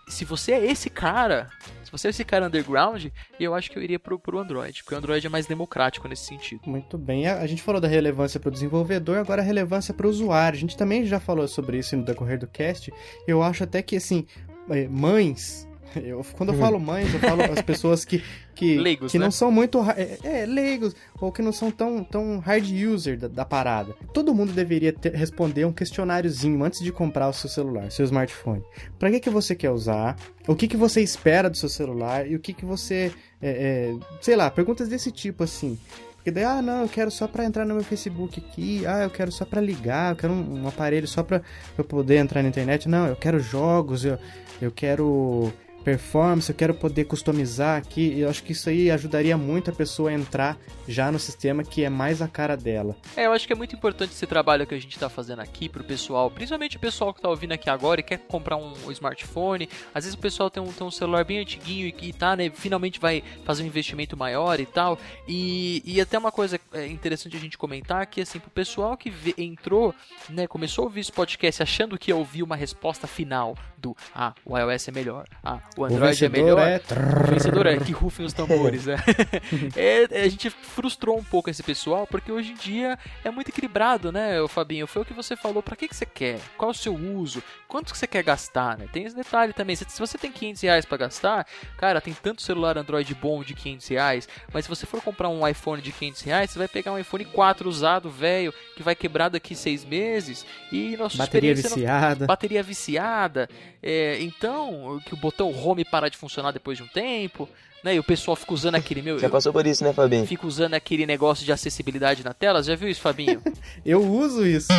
Se você é esse cara, se você é esse cara underground, eu acho que eu iria pro, pro Android, porque o Android é mais democrático nesse sentido. Muito bem, a, gente falou da relevância para o desenvolvedor, agora a relevância para o usuário. A gente também já falou sobre isso no decorrer do cast. Eu acho até que, assim, é, mães Eu, quando eu falo mães, eu falo as pessoas que, que, leigos, que né? não são muito. É, é, leigos, ou que não são tão, tão hard user da, da parada. Todo mundo deveria ter, responder um questionáriozinho antes de comprar o seu celular, seu smartphone. Pra que, que você quer usar? O que, que você espera do seu celular? E o que, que você. É, é, sei lá, perguntas desse tipo assim. Porque daí, ah, não, eu quero só pra entrar no meu Facebook aqui. Ah, eu quero só pra ligar. Eu quero um, um aparelho só pra eu poder entrar na internet. Não, eu quero jogos, eu, eu quero performance, eu quero poder customizar aqui. Eu acho que isso aí ajudaria muito a pessoa a entrar já no sistema que é mais a cara dela. É, eu acho que é muito importante esse trabalho que a gente está fazendo aqui pro pessoal, principalmente o pessoal que está ouvindo aqui agora e quer comprar um, um smartphone. Às vezes o pessoal tem um, tem um celular bem antiguinho e, e tá, né, finalmente vai fazer um investimento maior e tal. E, e até uma coisa é, interessante a gente comentar que assim, pro pessoal que vê, entrou, né, começou a ouvir esse podcast achando que ia ouvir uma resposta final do ah, o iOS é melhor, ah, o Android o é melhor. É... O vencedor é que rufem os tambores, né? é, a gente frustrou um pouco esse pessoal, porque hoje em dia é muito equilibrado, né, Fabinho? Foi o que você falou, para que, que você quer? Qual é o seu uso? Quanto que você quer gastar, né? Tem esse detalhe também, se, se você tem 500 reais pra gastar, cara, tem tanto celular Android bom de 500 reais, mas se você for comprar um iPhone de 500 reais, você vai pegar um iPhone 4 usado, velho, que vai quebrar daqui seis meses, e nossa bateria viciada. Não... Bateria viciada. É, então, que o botão home para de funcionar depois de um tempo, né? E o pessoal fica usando aquele meu. Já passou por isso, né, Fabinho? Fica usando aquele negócio de acessibilidade na tela. Já viu isso, Fabinho? eu uso isso.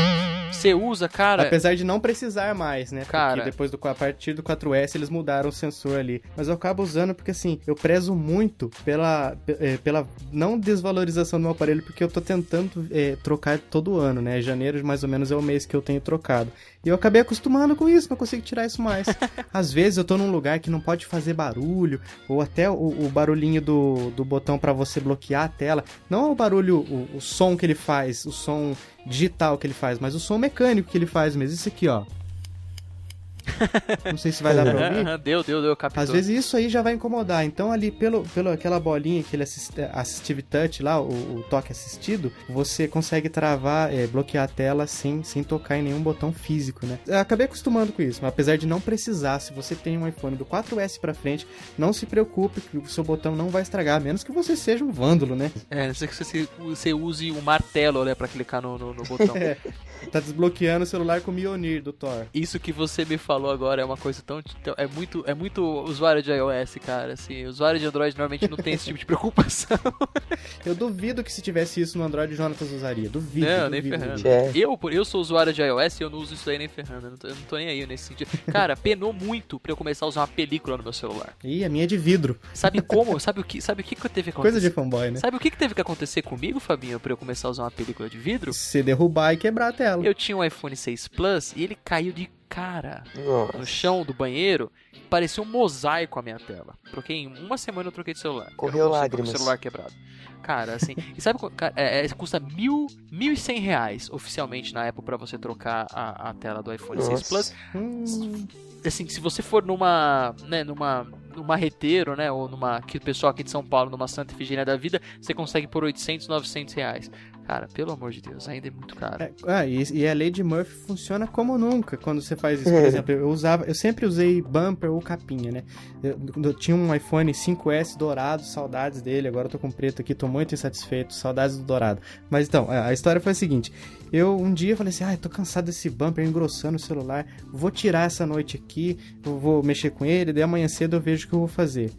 Você usa, cara. Apesar de não precisar mais, né? Cara. Porque depois do a partir do 4S eles mudaram o sensor ali. Mas eu acabo usando porque assim, eu prezo muito pela, pela não desvalorização do meu aparelho, porque eu tô tentando é, trocar todo ano, né? Janeiro mais ou menos é o mês que eu tenho trocado. E eu acabei acostumando com isso, não consigo tirar isso mais. Às vezes eu tô num lugar que não pode fazer barulho, ou até o, o barulhinho do, do botão para você bloquear a tela. Não o barulho, o, o som que ele faz, o som digital que ele faz, mas o som mecânico que ele faz mesmo. Isso aqui, ó. Não sei se vai dar pra ouvir. deu, deu, deu, captou. Às vezes isso aí já vai incomodar. Então ali, pelo, pelo aquela bolinha, aquele assist, assistive touch lá, o, o, toque assistido, você consegue travar, é, bloquear a tela sem, sem tocar em nenhum botão físico, né? Eu acabei acostumando com isso, mas apesar de não precisar, se você tem um iPhone do 4S pra frente, não se preocupe que o seu botão não vai estragar, a menos que você seja um vândalo, né? É, não sei que você, você use o um martelo, né, pra clicar no, no, no botão. é, tá desbloqueando o celular com o Mjolnir do Thor. Isso que você me falou agora é uma coisa tão, tão, é muito é muito usuário de iOS, cara, assim, usuário de Android normalmente não tem esse tipo de preocupação. eu duvido que se tivesse isso no Android o Jonatas usaria, duvido. Não, duvido, nem ferrando. É. Eu, eu sou usuário de iOS e eu não uso isso aí nem ferrando, eu não tô, eu não tô nem aí nesse sentido. Cara, penou muito pra eu começar a usar uma película no meu celular. Ih, a minha é de vidro. Sabe como? Sabe o que, sabe o que que teve que acontecer? Coisa de fanboy, né? Sabe o que que teve que acontecer comigo, Fabinho, pra eu começar a usar uma película de vidro? Se derrubar e quebrar a tela. Eu tinha um iPhone 6 Plus e ele caiu de cara Nossa. no chão do banheiro, parecia um mosaico a minha tela. Troquei em uma semana eu troquei de celular. Correu lágrimas. com o celular quebrado. Cara, assim, e sabe? Cara, é, é, custa mil, mil e cem reais oficialmente na Apple pra você trocar a, a tela do iPhone 6 Nossa. Plus. Hum, Assim, se você for numa, né, numa, numa reteiro, né, ou numa, que o pessoal aqui de São Paulo, numa Santa Efigênia da Vida, você consegue por 800, 900 reais. Cara, pelo amor de Deus, ainda é muito caro. É, ah, e, e a lei de Murphy funciona como nunca quando você faz isso. Por exemplo, eu usava, eu sempre usei bumper ou capinha, né? Eu, eu tinha um iPhone 5S dourado, saudades dele. Agora eu tô com preto aqui, tô muito insatisfeito, saudades do dourado. Mas então, a, história foi a seguinte: eu um dia falei assim, ah, tô cansado desse bumper engrossando o celular, vou tirar essa noite aqui, eu vou mexer com ele, daí amanhã cedo eu vejo o que eu vou fazer.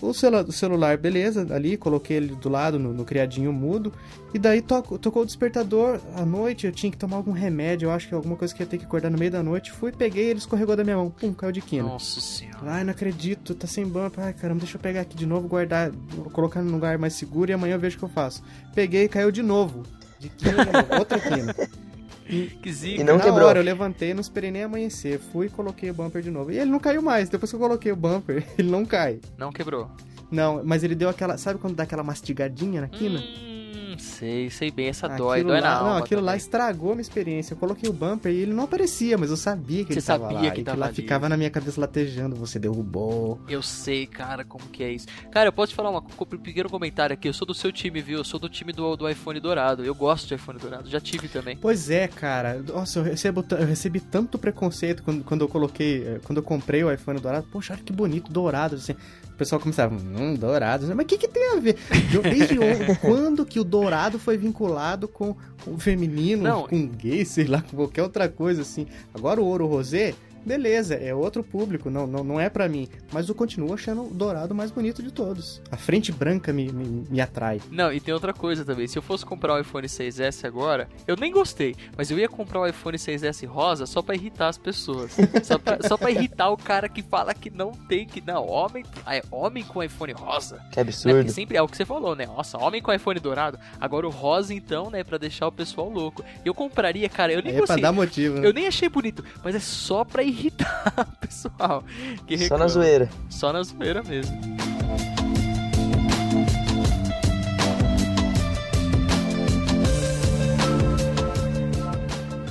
O, celu o celular, beleza, ali, coloquei ele do lado no, no criadinho mudo. E daí to tocou o despertador à noite. Eu tinha que tomar algum remédio, eu acho que alguma coisa que ia ter que acordar no meio da noite. Fui, peguei, ele escorregou da minha mão. Pum, caiu de quina. Nossa senhora. Ai, não acredito, tá sem bumper. Ai, caramba, deixa eu pegar aqui de novo, guardar, colocar num lugar mais seguro e amanhã eu vejo o que eu faço. Peguei, caiu de novo. De quina, outra quina. Que zica. E não Na quebrou. hora eu levantei, não esperei nem amanhecer. Fui e coloquei o bumper de novo. E ele não caiu mais. Depois que eu coloquei o bumper, ele não cai. Não quebrou. Não, mas ele deu aquela. Sabe quando dá aquela mastigadinha na quina? Hum, Hum, sei, sei bem, essa Aquilo dói, dói lá, na alma Não, aquilo lá também. estragou a minha experiência. Eu coloquei o bumper e ele não aparecia, mas eu sabia que Você ele tava sabia lá. que e tava lá ali. ficava na minha cabeça latejando. Você derrubou. Eu sei, cara, como que é isso. Cara, eu posso te falar uma, um pequeno comentário aqui. Eu sou do seu time, viu? Eu sou do time do, do iPhone dourado. Eu gosto de iPhone dourado. Já tive também. Pois é, cara. Nossa, eu, recebo, eu recebi tanto preconceito quando, quando eu coloquei, eh, quando eu comprei o iPhone dourado. Poxa, olha que bonito, dourado, assim. O pessoal começava, hum, dourado. Mas o que que tem a ver? De- Desde onde- quando que o dourado foi vinculado com o feminino, Não. com gay, sei lá, com qualquer outra coisa, assim. Agora o ouro rosé, beleza, é outro público, não, não, não é pra mim. Mas eu continuo achando o dourado mais bonito de todos. A frente branca me, me, me atrai. Não, e tem outra coisa também. Se eu fosse comprar o iPhone 6S agora, eu nem gostei, mas eu ia comprar o iPhone 6S rosa só pra irritar as pessoas. só, pra, só pra irritar o cara que fala que não tem, que não, homem, é homem com iPhone rosa. Que Né? absurdo. Porque sempre é o que você falou, né? Nossa, homem com iPhone dourado. Agora o rosa, então, né? Pra deixar o pessoal louco. Eu compraria, cara, eu nem É pra gostei. dar motivo, né? Eu nem achei bonito, mas é só pra irritar o pessoal. que Só na zoeira. Só na zoeira mesmo.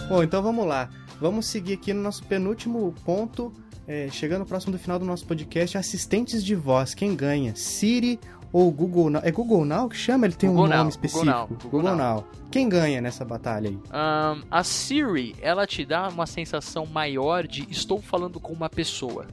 Bom, então vamos lá. Vamos seguir aqui no nosso penúltimo ponto, é, chegando próximo do final do nosso podcast, assistentes de voz. Quem ganha? Siri ou Google Now? É Google Now que chama? Ele tem Google um nome Now, específico. Google Now, Google Google Now. Now. Quem ganha nessa batalha aí? Ahn, a Siri, ela te dá uma sensação maior de estou falando com uma pessoa.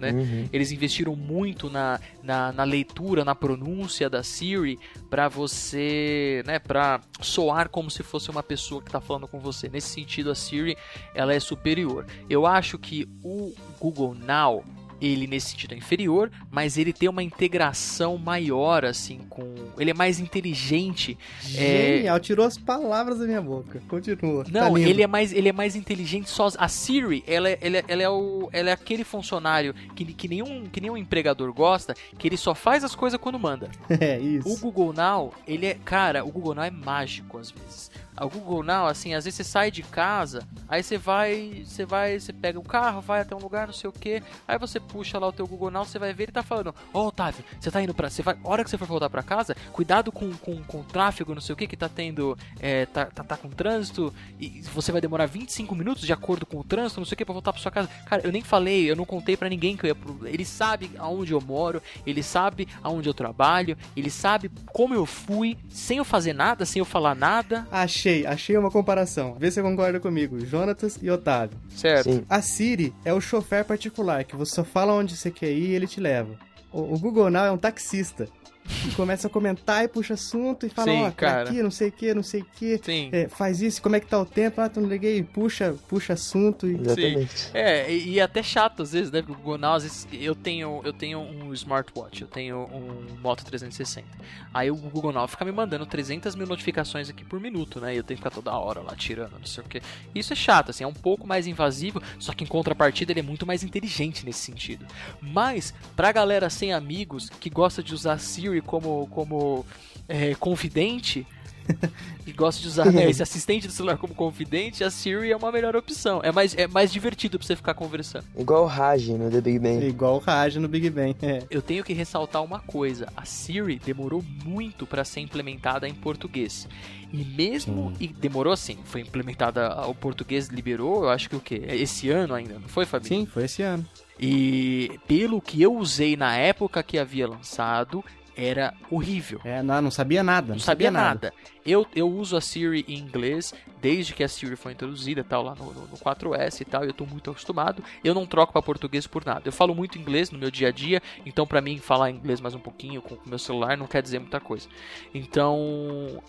Né? Uhum. Eles investiram muito na, na, na leitura, na pronúncia da Siri pra você, né, para soar como se fosse uma pessoa que tá falando com você. Nesse sentido, a Siri, ela é superior. Eu acho que o Google Now, ele nesse sentido é inferior, mas ele tem uma integração maior assim com, ele é mais inteligente. É, Genial, tirou as palavras da minha boca. Continua. tá Não, lindo. ele é mais ele é mais inteligente só a Siri, ela é, ela é, ela é o ela é aquele funcionário que, que nenhum que nenhum empregador gosta, que ele só faz as coisas quando manda. É O isso. Google Now, ele é, cara, o Google Now é mágico às vezes. O Google Now, assim, às vezes você sai de casa, aí você vai, você vai, você pega o carro, vai até um lugar, não sei o que, aí você puxa lá o teu Google Now, você vai ver ele tá falando, ó, Otávio, você tá indo pra, você vai, hora que você for voltar pra casa, cuidado com, com, com o tráfego, não sei o que, que tá tendo, é, tá, tá, tá com trânsito, e você vai demorar 25 minutos de acordo com o trânsito, não sei o que, pra voltar pra sua casa. Cara, eu nem falei, eu não contei pra ninguém que eu ia pro, ele sabe aonde eu moro, ele sabe aonde eu trabalho, ele sabe como eu fui, sem eu fazer nada, sem eu falar nada. Achei, achei uma comparação. Vê se você concorda comigo. Jonatas e Otávio. Certo. Sim. A Siri é o chofer particular, que você só fala onde você quer ir e ele te leva. O, o Google Now é um taxista. Que começa a comentar e puxa assunto e fala, Sim, ó, cara. cara. aqui, não sei o que, não sei o que. Sim. É, faz isso, como é que tá o tempo? Ah, tu não liguei, puxa, puxa assunto e. Exatamente. É, e, e até chato às vezes, né? Porque o Google Now, às vezes, eu tenho, eu tenho um smartwatch, eu tenho um Moto 360. Aí o Google Now fica me mandando 300 mil notificações aqui por minuto, né? E eu tenho que ficar toda hora lá tirando, não sei o que. Isso é chato, assim, é um pouco mais invasivo, só que em contrapartida ele é muito mais inteligente nesse sentido. Mas, pra galera sem amigos, que gosta de usar Siri como, como é, confidente, e gosta de usar né, esse assistente do celular como confidente, a Siri é uma melhor opção. É mais, é mais divertido pra você ficar conversando. Igual o Raj no The Big Bang. Igual o Raj no Big Bang. É. Eu tenho que ressaltar uma coisa: a Siri demorou muito para ser implementada em português. E mesmo e demorou assim, foi implementada o português liberou, eu acho que o que esse ano ainda, não foi, Fabinho? Sim, foi esse ano. E pelo que eu usei na época que havia lançado, era horrível. É, não, não sabia nada. Não sabia nada. Eu, eu uso a Siri em inglês desde que a Siri foi introduzida tal, lá no, no, no 4S e tal, e eu tô muito acostumado. Eu não troco para português por nada. Eu falo muito inglês no meu dia a dia, então para mim falar inglês mais um pouquinho com o meu celular não quer dizer muita coisa. Então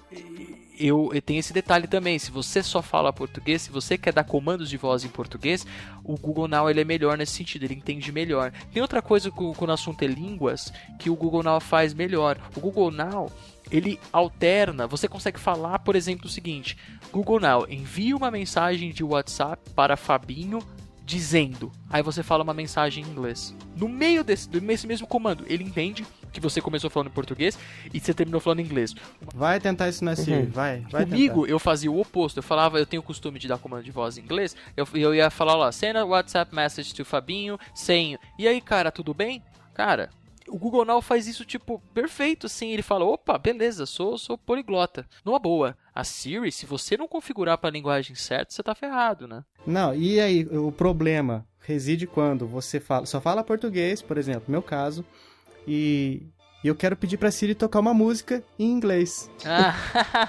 eu, eu tenho esse detalhe também. Se você só fala português, se você quer dar comandos de voz em português, o Google Now ele é melhor nesse sentido, ele entende melhor. Tem outra coisa quando o assunto é línguas que o Google Now faz melhor. O Google Now ele alterna, você consegue falar, por exemplo, o seguinte: Google Now, envie uma mensagem de WhatsApp para Fabinho dizendo. Aí você fala uma mensagem em inglês. No meio desse, desse mesmo comando, ele entende que você começou falando em português e você terminou falando em inglês. Vai tentar isso na Siri, Uhum. vai, vai Comigo, tentar. eu fazia o oposto. Eu falava, eu tenho o costume de dar comando de voz em inglês. Eu, eu ia falar lá, send a WhatsApp message to Fabinho, sem. E aí, cara, tudo bem? Cara, o Google Now faz isso, tipo, perfeito, assim. Ele fala, opa, beleza, sou, sou poliglota. Numa boa. A Siri, se você não configurar para a linguagem certa, você tá ferrado, né? Não, e aí, o problema reside quando você fala, só fala português, por exemplo, no meu caso, e eu quero pedir pra Siri tocar uma música em inglês. Ah.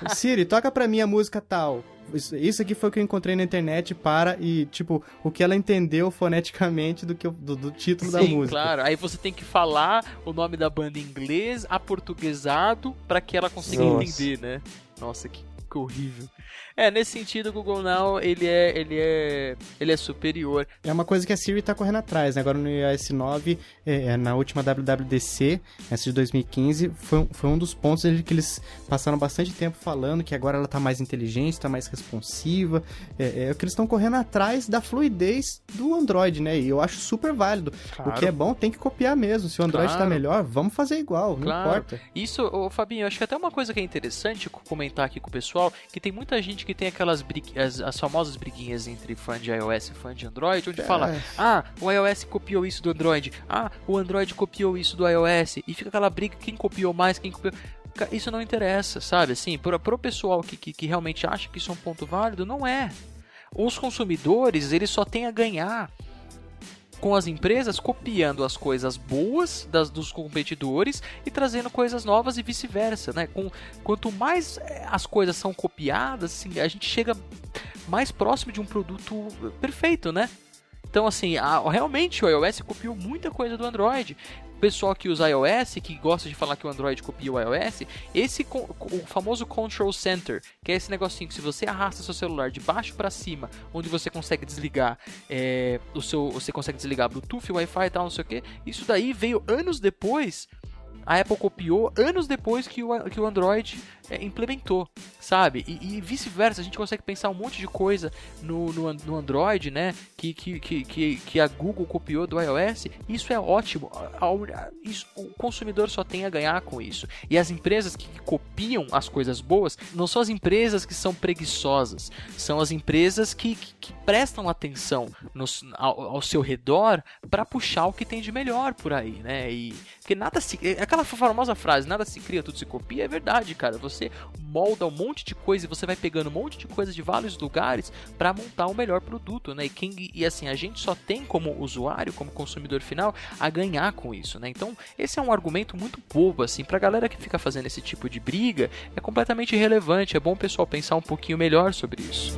Siri, toca pra mim a música tal. Isso, aqui foi o que eu encontrei na internet para e, tipo, o que ela entendeu foneticamente do, que eu, do, do título Sim, da música. claro. Aí você tem que falar o nome da banda em inglês, aportuguesado, para que ela consiga Nossa. entender, né? Nossa, que, que horrível. É, nesse sentido, o Google Now, ele é, ele é, ele é superior. É uma coisa que a Siri tá correndo atrás, né? Agora no iOS 9, é, é, na última WWDC, essa de 2015, foi, foi um dos pontos que eles passaram bastante tempo falando que agora ela tá mais inteligente, tá mais responsiva. É, é que eles estão correndo atrás da fluidez do Android, né? E eu acho super válido. Claro. O que é bom tem que copiar mesmo. Se o Android tá claro. tá melhor, vamos fazer igual, não claro. importa. Isso, ô, Fabinho, acho que até uma coisa que é interessante comentar aqui com o pessoal, que tem muita gente que tem aquelas as, as, famosas briguinhas entre fã de iOS e fã de Android, onde é. fala, ah, o iOS copiou isso do Android, ah, o Android copiou isso do iOS, e fica aquela briga, quem copiou mais, quem copiou... Isso não interessa, sabe? Assim, pro, pro pessoal que, que, que realmente acha que isso é um ponto válido, não é. Os consumidores, eles só têm a ganhar com as empresas copiando as coisas boas das, dos competidores e trazendo coisas novas e vice-versa, né? Com, quanto mais eh, as coisas são copiadas, assim, a gente chega mais próximo de um produto perfeito, né? Então, assim, a, realmente o iOS copiou muita coisa do Android pessoal que usa iOS, que gosta de falar que o Android copia o iOS, esse o famoso Control Center, que é esse negocinho que se você arrasta seu celular de baixo para cima, onde você consegue desligar é, o seu, você consegue desligar Bluetooth, Wi-Fi e tal, não sei o que, isso daí veio anos depois a Apple copiou anos depois que o, que o Android é, implementou, sabe? E, e vice-versa, a gente consegue pensar um monte de coisa no, no, no Android, né? Que, que, que, que, a Google copiou do iOS. Isso é ótimo. Isso, o consumidor só tem a ganhar com isso. E as empresas que copiam as coisas boas não são as empresas que são preguiçosas, são as empresas que, que, que prestam atenção no, ao, ao seu redor para puxar o que tem de melhor por aí, né? E porque nada se é aquela famosa frase, nada se cria, tudo se copia, é verdade, cara. Você molda um monte de coisa e você vai pegando um monte de coisa de vários lugares para montar o melhor produto, né? E, quem, e assim, a gente só tem como usuário, como consumidor final, a ganhar com isso, né? Então, esse é um argumento muito bobo, assim, pra galera que fica fazendo esse tipo de briga, é completamente irrelevante. É bom o pessoal pensar um pouquinho melhor sobre isso.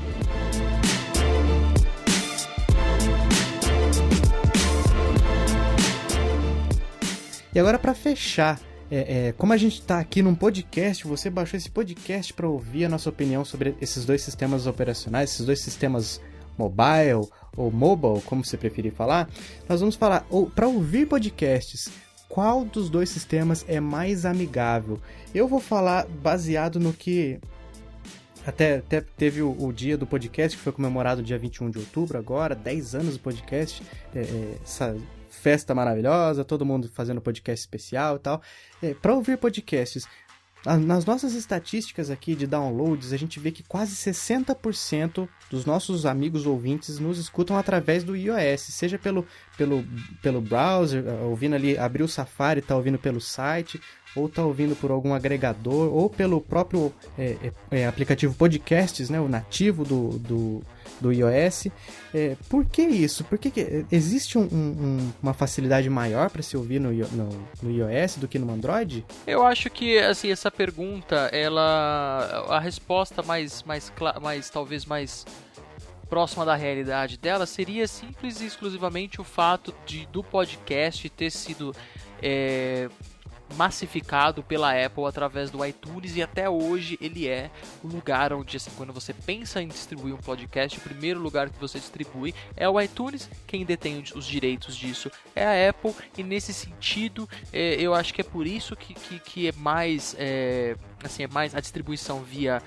E agora para fechar, é, é, como a gente está aqui num podcast, você baixou esse podcast para ouvir a nossa opinião sobre esses dois sistemas operacionais, esses dois sistemas mobile ou mobile, como você preferir falar, nós vamos falar para ouvir podcasts. Qual dos dois sistemas é mais amigável? Eu vou falar baseado no que até, até teve o, o, dia do podcast, que foi comemorado dia 21 de outubro, agora, 10 anos do podcast. É, é, festa maravilhosa, todo mundo fazendo podcast especial e tal. É, para ouvir podcasts, nas nossas estatísticas aqui de downloads, a gente vê que quase 60% dos nossos amigos ouvintes nos escutam através do iOS, seja pelo, pelo, pelo browser, ouvindo ali, abrir o Safari, tá ouvindo pelo site, ou tá ouvindo por algum agregador, ou pelo próprio é, é, é aplicativo Podcasts, né, o nativo do, do, do iOS. É, por que isso? Por que, que existe um, um, uma facilidade maior para se ouvir no, no, no, iOS do que no Android? Eu acho que assim essa pergunta, ela a resposta mais mais mais talvez mais próxima da realidade dela seria simples e exclusivamente o fato de do podcast ter sido é, massificado pela Apple através do iTunes e até hoje ele é o lugar onde, assim, quando você pensa em distribuir um podcast, o primeiro lugar que você distribui é o iTunes. Quem detém os direitos disso é a Apple e nesse sentido é, eu acho que é por isso que, que, que é mais é, assim é mais a distribuição via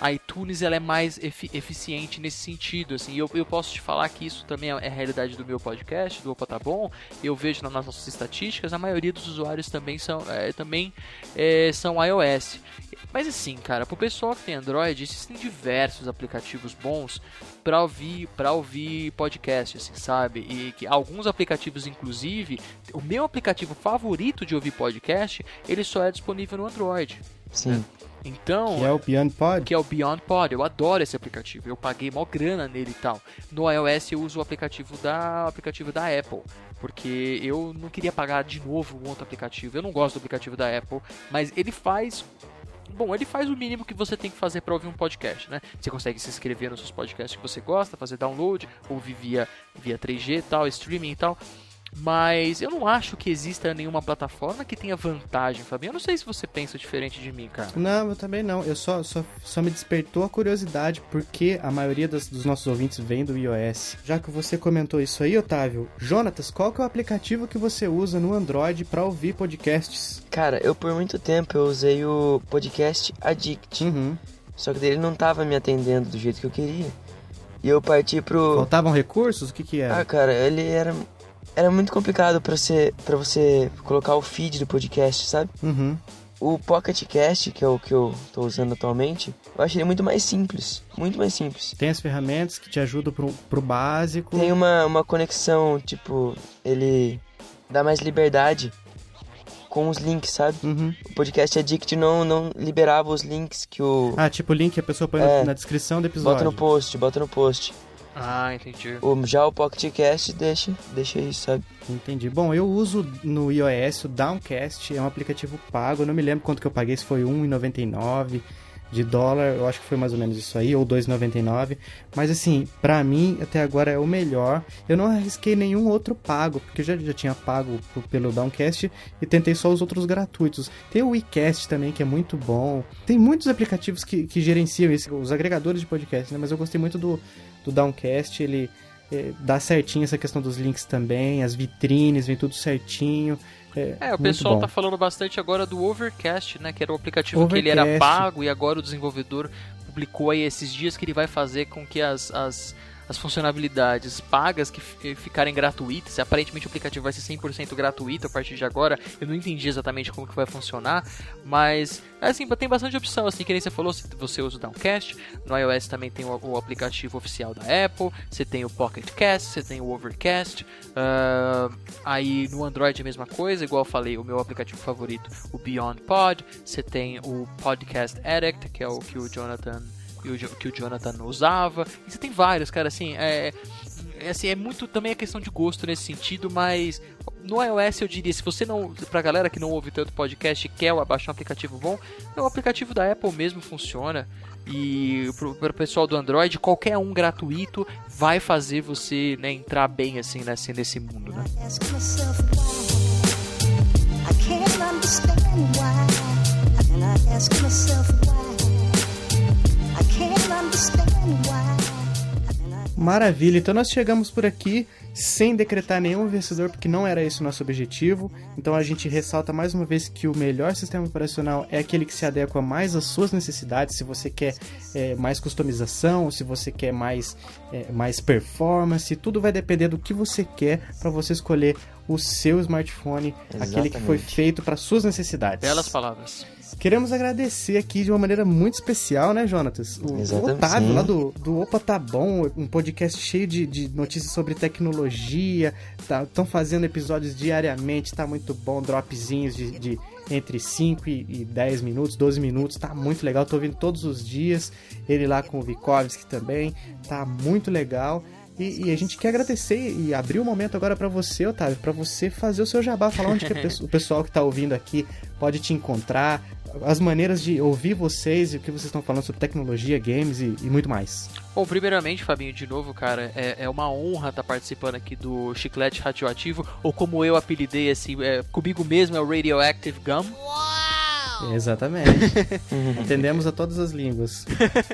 a iTunes ela é mais efi eficiente nesse sentido, assim, eu, eu posso te falar que isso também é a realidade do meu podcast, do Opa Tá Bom, eu vejo nas nossas estatísticas, a maioria dos usuários também são, é, também, é, são iOS, mas assim, cara, pro pessoal que tem Android, existem diversos aplicativos bons para ouvir, para ouvir podcast, assim, sabe? E que alguns aplicativos inclusive, o meu aplicativo favorito de ouvir podcast, ele só é disponível no Android. Sim. Então, Que é o Beyond Pod? que é o Beyond Pod. Eu adoro esse aplicativo. Eu paguei mó grana nele e tal. No iOS eu uso o aplicativo da o aplicativo da Apple, porque eu não queria pagar de novo um outro aplicativo. Eu não gosto do aplicativo da Apple, mas ele faz Bom, ele faz o mínimo que você tem que fazer para ouvir um podcast, né? Você consegue se inscrever nos seus podcasts que você gosta, fazer download, ouvir via, via 3G e tal, streaming e tal. Mas eu não acho que exista nenhuma plataforma que tenha vantagem, Fabinho. Eu não sei se você pensa diferente de mim, cara. Não, eu também não. Eu só, só, só me despertou a curiosidade porque a maioria das- dos nossos ouvintes vem do iOS. Já que você comentou isso aí, Otávio, Jonatas, qual que é o aplicativo que você usa no Android para ouvir podcasts? Cara, eu por muito tempo eu usei o podcast Addict. Uhum. Só que ele não tava me atendendo do jeito que eu queria. E eu parti pro. Faltavam recursos? O que que Ah, era? cara, ele era. Era muito complicado pra você, pra você colocar o feed do podcast, sabe? Uhum. O Pocket Cast, que é o que eu tô usando atualmente, eu achei ele muito mais simples. Muito mais simples. Tem as ferramentas que te ajudam pro, pro básico. Tem uma, uma conexão, tipo, ele dá mais liberdade com os links, sabe? Uhum. O podcast Addict não, não liberava os links que o. Ah, tipo o link que a pessoa põe É. na descrição do episódio. Bota no post, bota no post. Ah, entendi. O, já o Pocket Cast deixa, deixa isso, sabe? Entendi. Bom, eu uso no iOS o Downcast, é um aplicativo pago. Eu não me lembro quanto que eu paguei, se foi R$1,99 de dólar, eu acho que foi mais ou menos isso aí, ou R$2,99. Mas assim, pra mim, até agora é o melhor. Eu não arrisquei nenhum outro pago, porque eu já, já tinha pago pelo Downcast e tentei só os outros gratuitos. Tem o WeCast também, que é muito bom. Tem muitos aplicativos que, que gerenciam isso, os agregadores de podcast, né? Mas eu gostei muito do, do Downcast, ele é, dá certinho essa questão dos links também, as vitrines, vem tudo certinho. É, É, o pessoal bom. tá falando bastante agora do Overcast, né? Que era o aplicativo que ele era Overcast. pago e agora o desenvolvedor publicou aí esses dias que ele vai fazer com que as, as, as funcionalidades pagas que fi- ficarem gratuitas, aparentemente o aplicativo vai ser 100% gratuito a partir de agora, eu não entendi exatamente como que vai funcionar, mas assim, tem bastante opção, assim, que nem você falou, você usa o Downcast, no iOS também tem o, o aplicativo oficial da Apple, você tem o Pocket Cast, você tem o Overcast, ah, aí no Android é a mesma coisa, igual eu falei, o meu aplicativo favorito, o Beyond Pod, você tem o Podcast Addict, que é o que o Jonathan que o Jonathan usava. E você tem vários, cara, assim, é, é, assim, é muito também a questão de gosto nesse sentido, mas no iOS eu diria, se você não, pra galera que não ouve tanto podcast e quer baixar um aplicativo bom, é o aplicativo da Apple mesmo funciona. E pro, pro pessoal do Android, qualquer um gratuito vai fazer você né, entrar bem assim nesse, nesse mundo, né? ask myself. I can't understand why. And I ask myself why. Maravilha, então nós chegamos por aqui sem decretar nenhum vencedor, porque não era esse o nosso objetivo. Então a gente ressalta mais uma vez que o melhor sistema operacional é aquele que se adequa mais às suas necessidades. Se você quer é, mais customização, se você quer mais, é, mais performance, tudo vai depender do que você quer para você escolher o seu smartphone, aquele que foi Exatamente. feito para suas necessidades. Belas palavras. Queremos agradecer aqui de uma maneira muito especial, né, Jonatas? O, o Otávio sim. lá do, do Opa Tá Bom, um podcast cheio de, de notícias sobre tecnologia. Estão fazendo episódios diariamente, tá muito bom, dropzinhos de, de entre 5 e, e 10 minutos, 12 minutos, tá muito legal. Tô ouvindo todos os dias. Ele lá com o Vikovski também, tá muito legal. E, e a gente quer agradecer e abrir o momento agora pra você, Otávio, pra você fazer o seu jabá, falar onde o pessoal que tá ouvindo aqui pode te encontrar, as maneiras de ouvir vocês e o que vocês estão falando sobre tecnologia, games e, e muito mais. Bom, primeiramente, Fabinho, de novo, cara, é, é uma honra estar participando aqui do Chiclete Radioativo, ou como eu apelidei, assim, é, comigo mesmo é o Radioactive Gum. Exatamente. Entendemos a todas as línguas.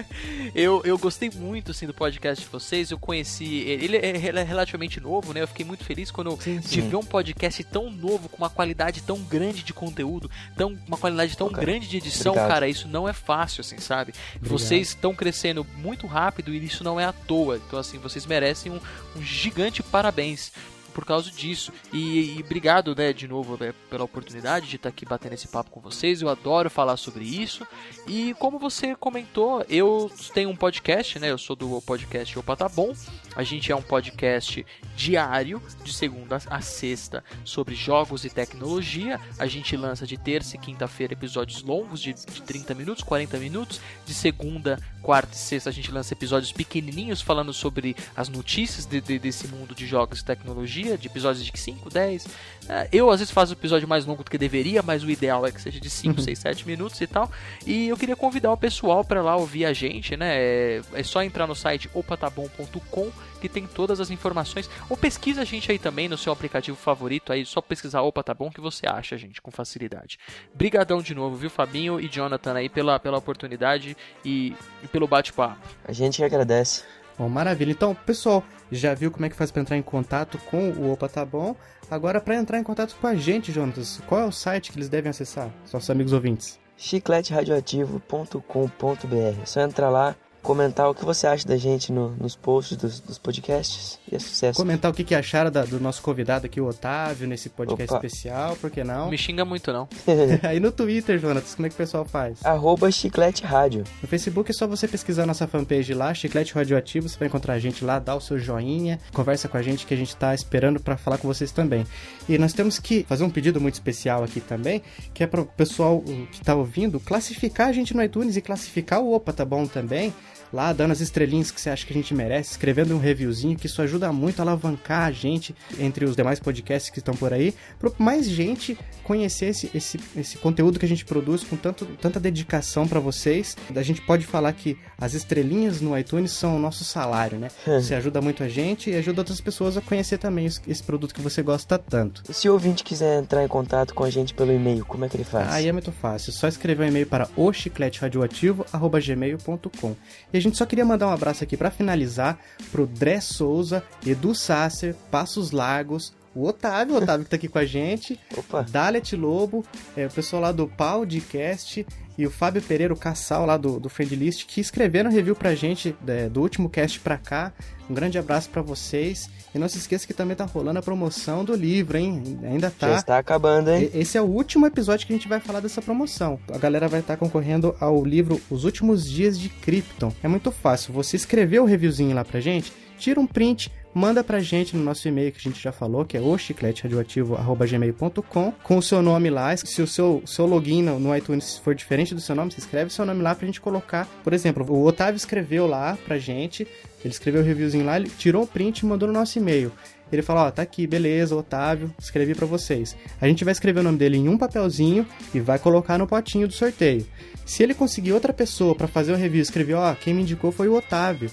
eu, eu gostei muito assim, do podcast de vocês. Eu conheci. Ele é, ele é relativamente novo, né? Eu fiquei muito feliz quando Sim, sim. tive um podcast tão novo, com uma qualidade tão grande de conteúdo, tão, uma qualidade tão cara, grande de edição, obrigado. cara. Isso não é fácil, assim, sabe? Obrigado. Vocês estão crescendo muito rápido e isso não é à toa. Então, assim, vocês merecem um, um gigante parabéns por causa disso. E, e obrigado, né, de novo, né, pela oportunidade de estar aqui batendo esse papo com vocês. Eu adoro falar sobre isso. E como você comentou, eu tenho um podcast, né? Eu sou do podcast Opa Tá Bom. A gente é um podcast diário, de segunda a sexta, sobre jogos e tecnologia. A gente lança de terça e quinta-feira episódios longos, de, de 30 minutos, 40 minutos. De segunda, quarta e sexta, a gente lança episódios pequenininhos falando sobre as notícias de- de- desse mundo de jogos e tecnologia, de episódios de 5, 10. É, eu às vezes faço episódio mais longo do que deveria, mas o ideal é que seja de 5, 6, 7 minutos e tal. E eu queria convidar o pessoal para lá ouvir a gente, né? É, é só entrar no site opatabom.com que tem todas as informações. Ou pesquisa a gente aí também no seu aplicativo favorito, aí só pesquisar Opa Tá Bom que você acha, gente, com facilidade. Brigadão de novo, viu, Fabinho e Jonathan aí pela, pela oportunidade e, e pelo bate-papo. A gente que agradece. Bom, maravilha. Então, pessoal, já viu como é que faz para entrar em contato com o Opa Tá Bom? Agora, para entrar em contato com a gente, Jonas, qual é o site que eles devem acessar? Os nossos amigos ouvintes. chicleteradioativo.com.br. É só entrar lá, comentar o que você acha da gente no- nos posts dos, dos podcasts e é sucesso. Comentar o que, que acharam da- do nosso convidado aqui, o Otávio, nesse podcast Opa. especial, por que Não não? me xinga muito, não. Aí no Twitter, Jonas, como é que o pessoal faz? Arroba Chiclete Rádio. No Facebook é só você pesquisar nossa fanpage lá, Chiclete Radioativo, você vai encontrar a gente lá, dá o seu joinha, conversa com a gente que a gente tá esperando para falar com vocês também. E nós temos que fazer um pedido muito especial aqui também, que é para o pessoal uh, que tá ouvindo classificar a gente no iTunes e classificar o Opa, tá bom também? Lá, dando as estrelinhas que você acha que a gente merece, escrevendo um reviewzinho, que isso ajuda muito a alavancar a gente entre os demais podcasts que estão por aí, para mais gente conhecer esse, esse, esse conteúdo que a gente produz com tanto, tanta dedicação para vocês. A gente pode falar que as estrelinhas no iTunes são o nosso salário, né? Você ajuda muito a gente e ajuda outras pessoas a conhecer também esse, produto que você gosta tanto. E se o ouvinte quiser entrar em contato com a gente pelo e-mail, como é que ele faz? Aí é muito fácil, é só escrever um e-mail para ochicleteradioativo.gmail.com E a gente só queria mandar um abraço aqui para finalizar pro Dré Souza, Edu Sasser, Passos Lagos, o Otávio, o Otávio que tá aqui com a gente, Opa, Dalet Lobo, é, o pessoal lá do Podcast e o Fábio Pereira, o Cassal lá do, do Friendlist, que escreveram review pra gente é, do último cast pra cá. Um grande abraço pra vocês. E não se esqueça que também tá rolando a promoção do livro, hein? Ainda já tá. está acabando, hein? Esse é o último episódio que a gente vai falar dessa promoção. A galera vai estar concorrendo ao livro Os Últimos Dias de Krypton. É muito fácil. Você escreveu o reviewzinho lá pra gente, tira um print, manda pra gente no nosso e-mail que a gente já falou, que é o chicleteradioativo.gmail.com, com o seu nome lá. Se o seu, seu login no, iTunes for diferente do seu nome, você escreve seu nome lá pra gente colocar. Por exemplo, o Otávio escreveu lá pra gente, ele escreveu o reviewzinho lá, ele tirou um print e mandou no nosso e-mail. Ele fala, ó, tá aqui, beleza, Otávio, escrevi pra vocês. A gente vai escrever o nome dele em um papelzinho e vai colocar no potinho do sorteio. Se ele conseguir outra pessoa pra fazer o review escrever, ó, quem me indicou foi o Otávio.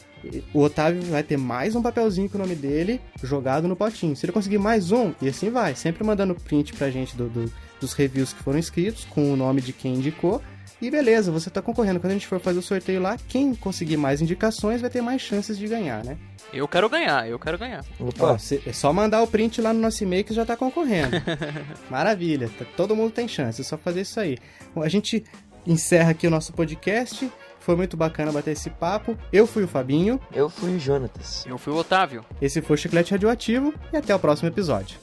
O Otávio vai ter mais um papelzinho com o nome dele jogado no potinho. Se ele conseguir mais um, e assim vai, sempre mandando print pra gente do, do- dos reviews que foram escritos, com o nome de quem indicou. E beleza, você tá concorrendo. Quando a gente for fazer o sorteio lá, quem conseguir mais indicações vai ter mais chances de ganhar, né? Eu quero ganhar, eu quero ganhar. Opa, Ó, cê- é só mandar o print lá no nosso e-mail que já tá concorrendo. Maravilha, tá- todo mundo tem chance, é só fazer isso aí. Bom, a gente encerra aqui o nosso podcast. Foi muito bacana bater esse papo. Eu fui o Fabinho, eu fui o Jonatas. Eu fui o Otávio. esse foi o Chiclete Radioativo e até o próximo episódio.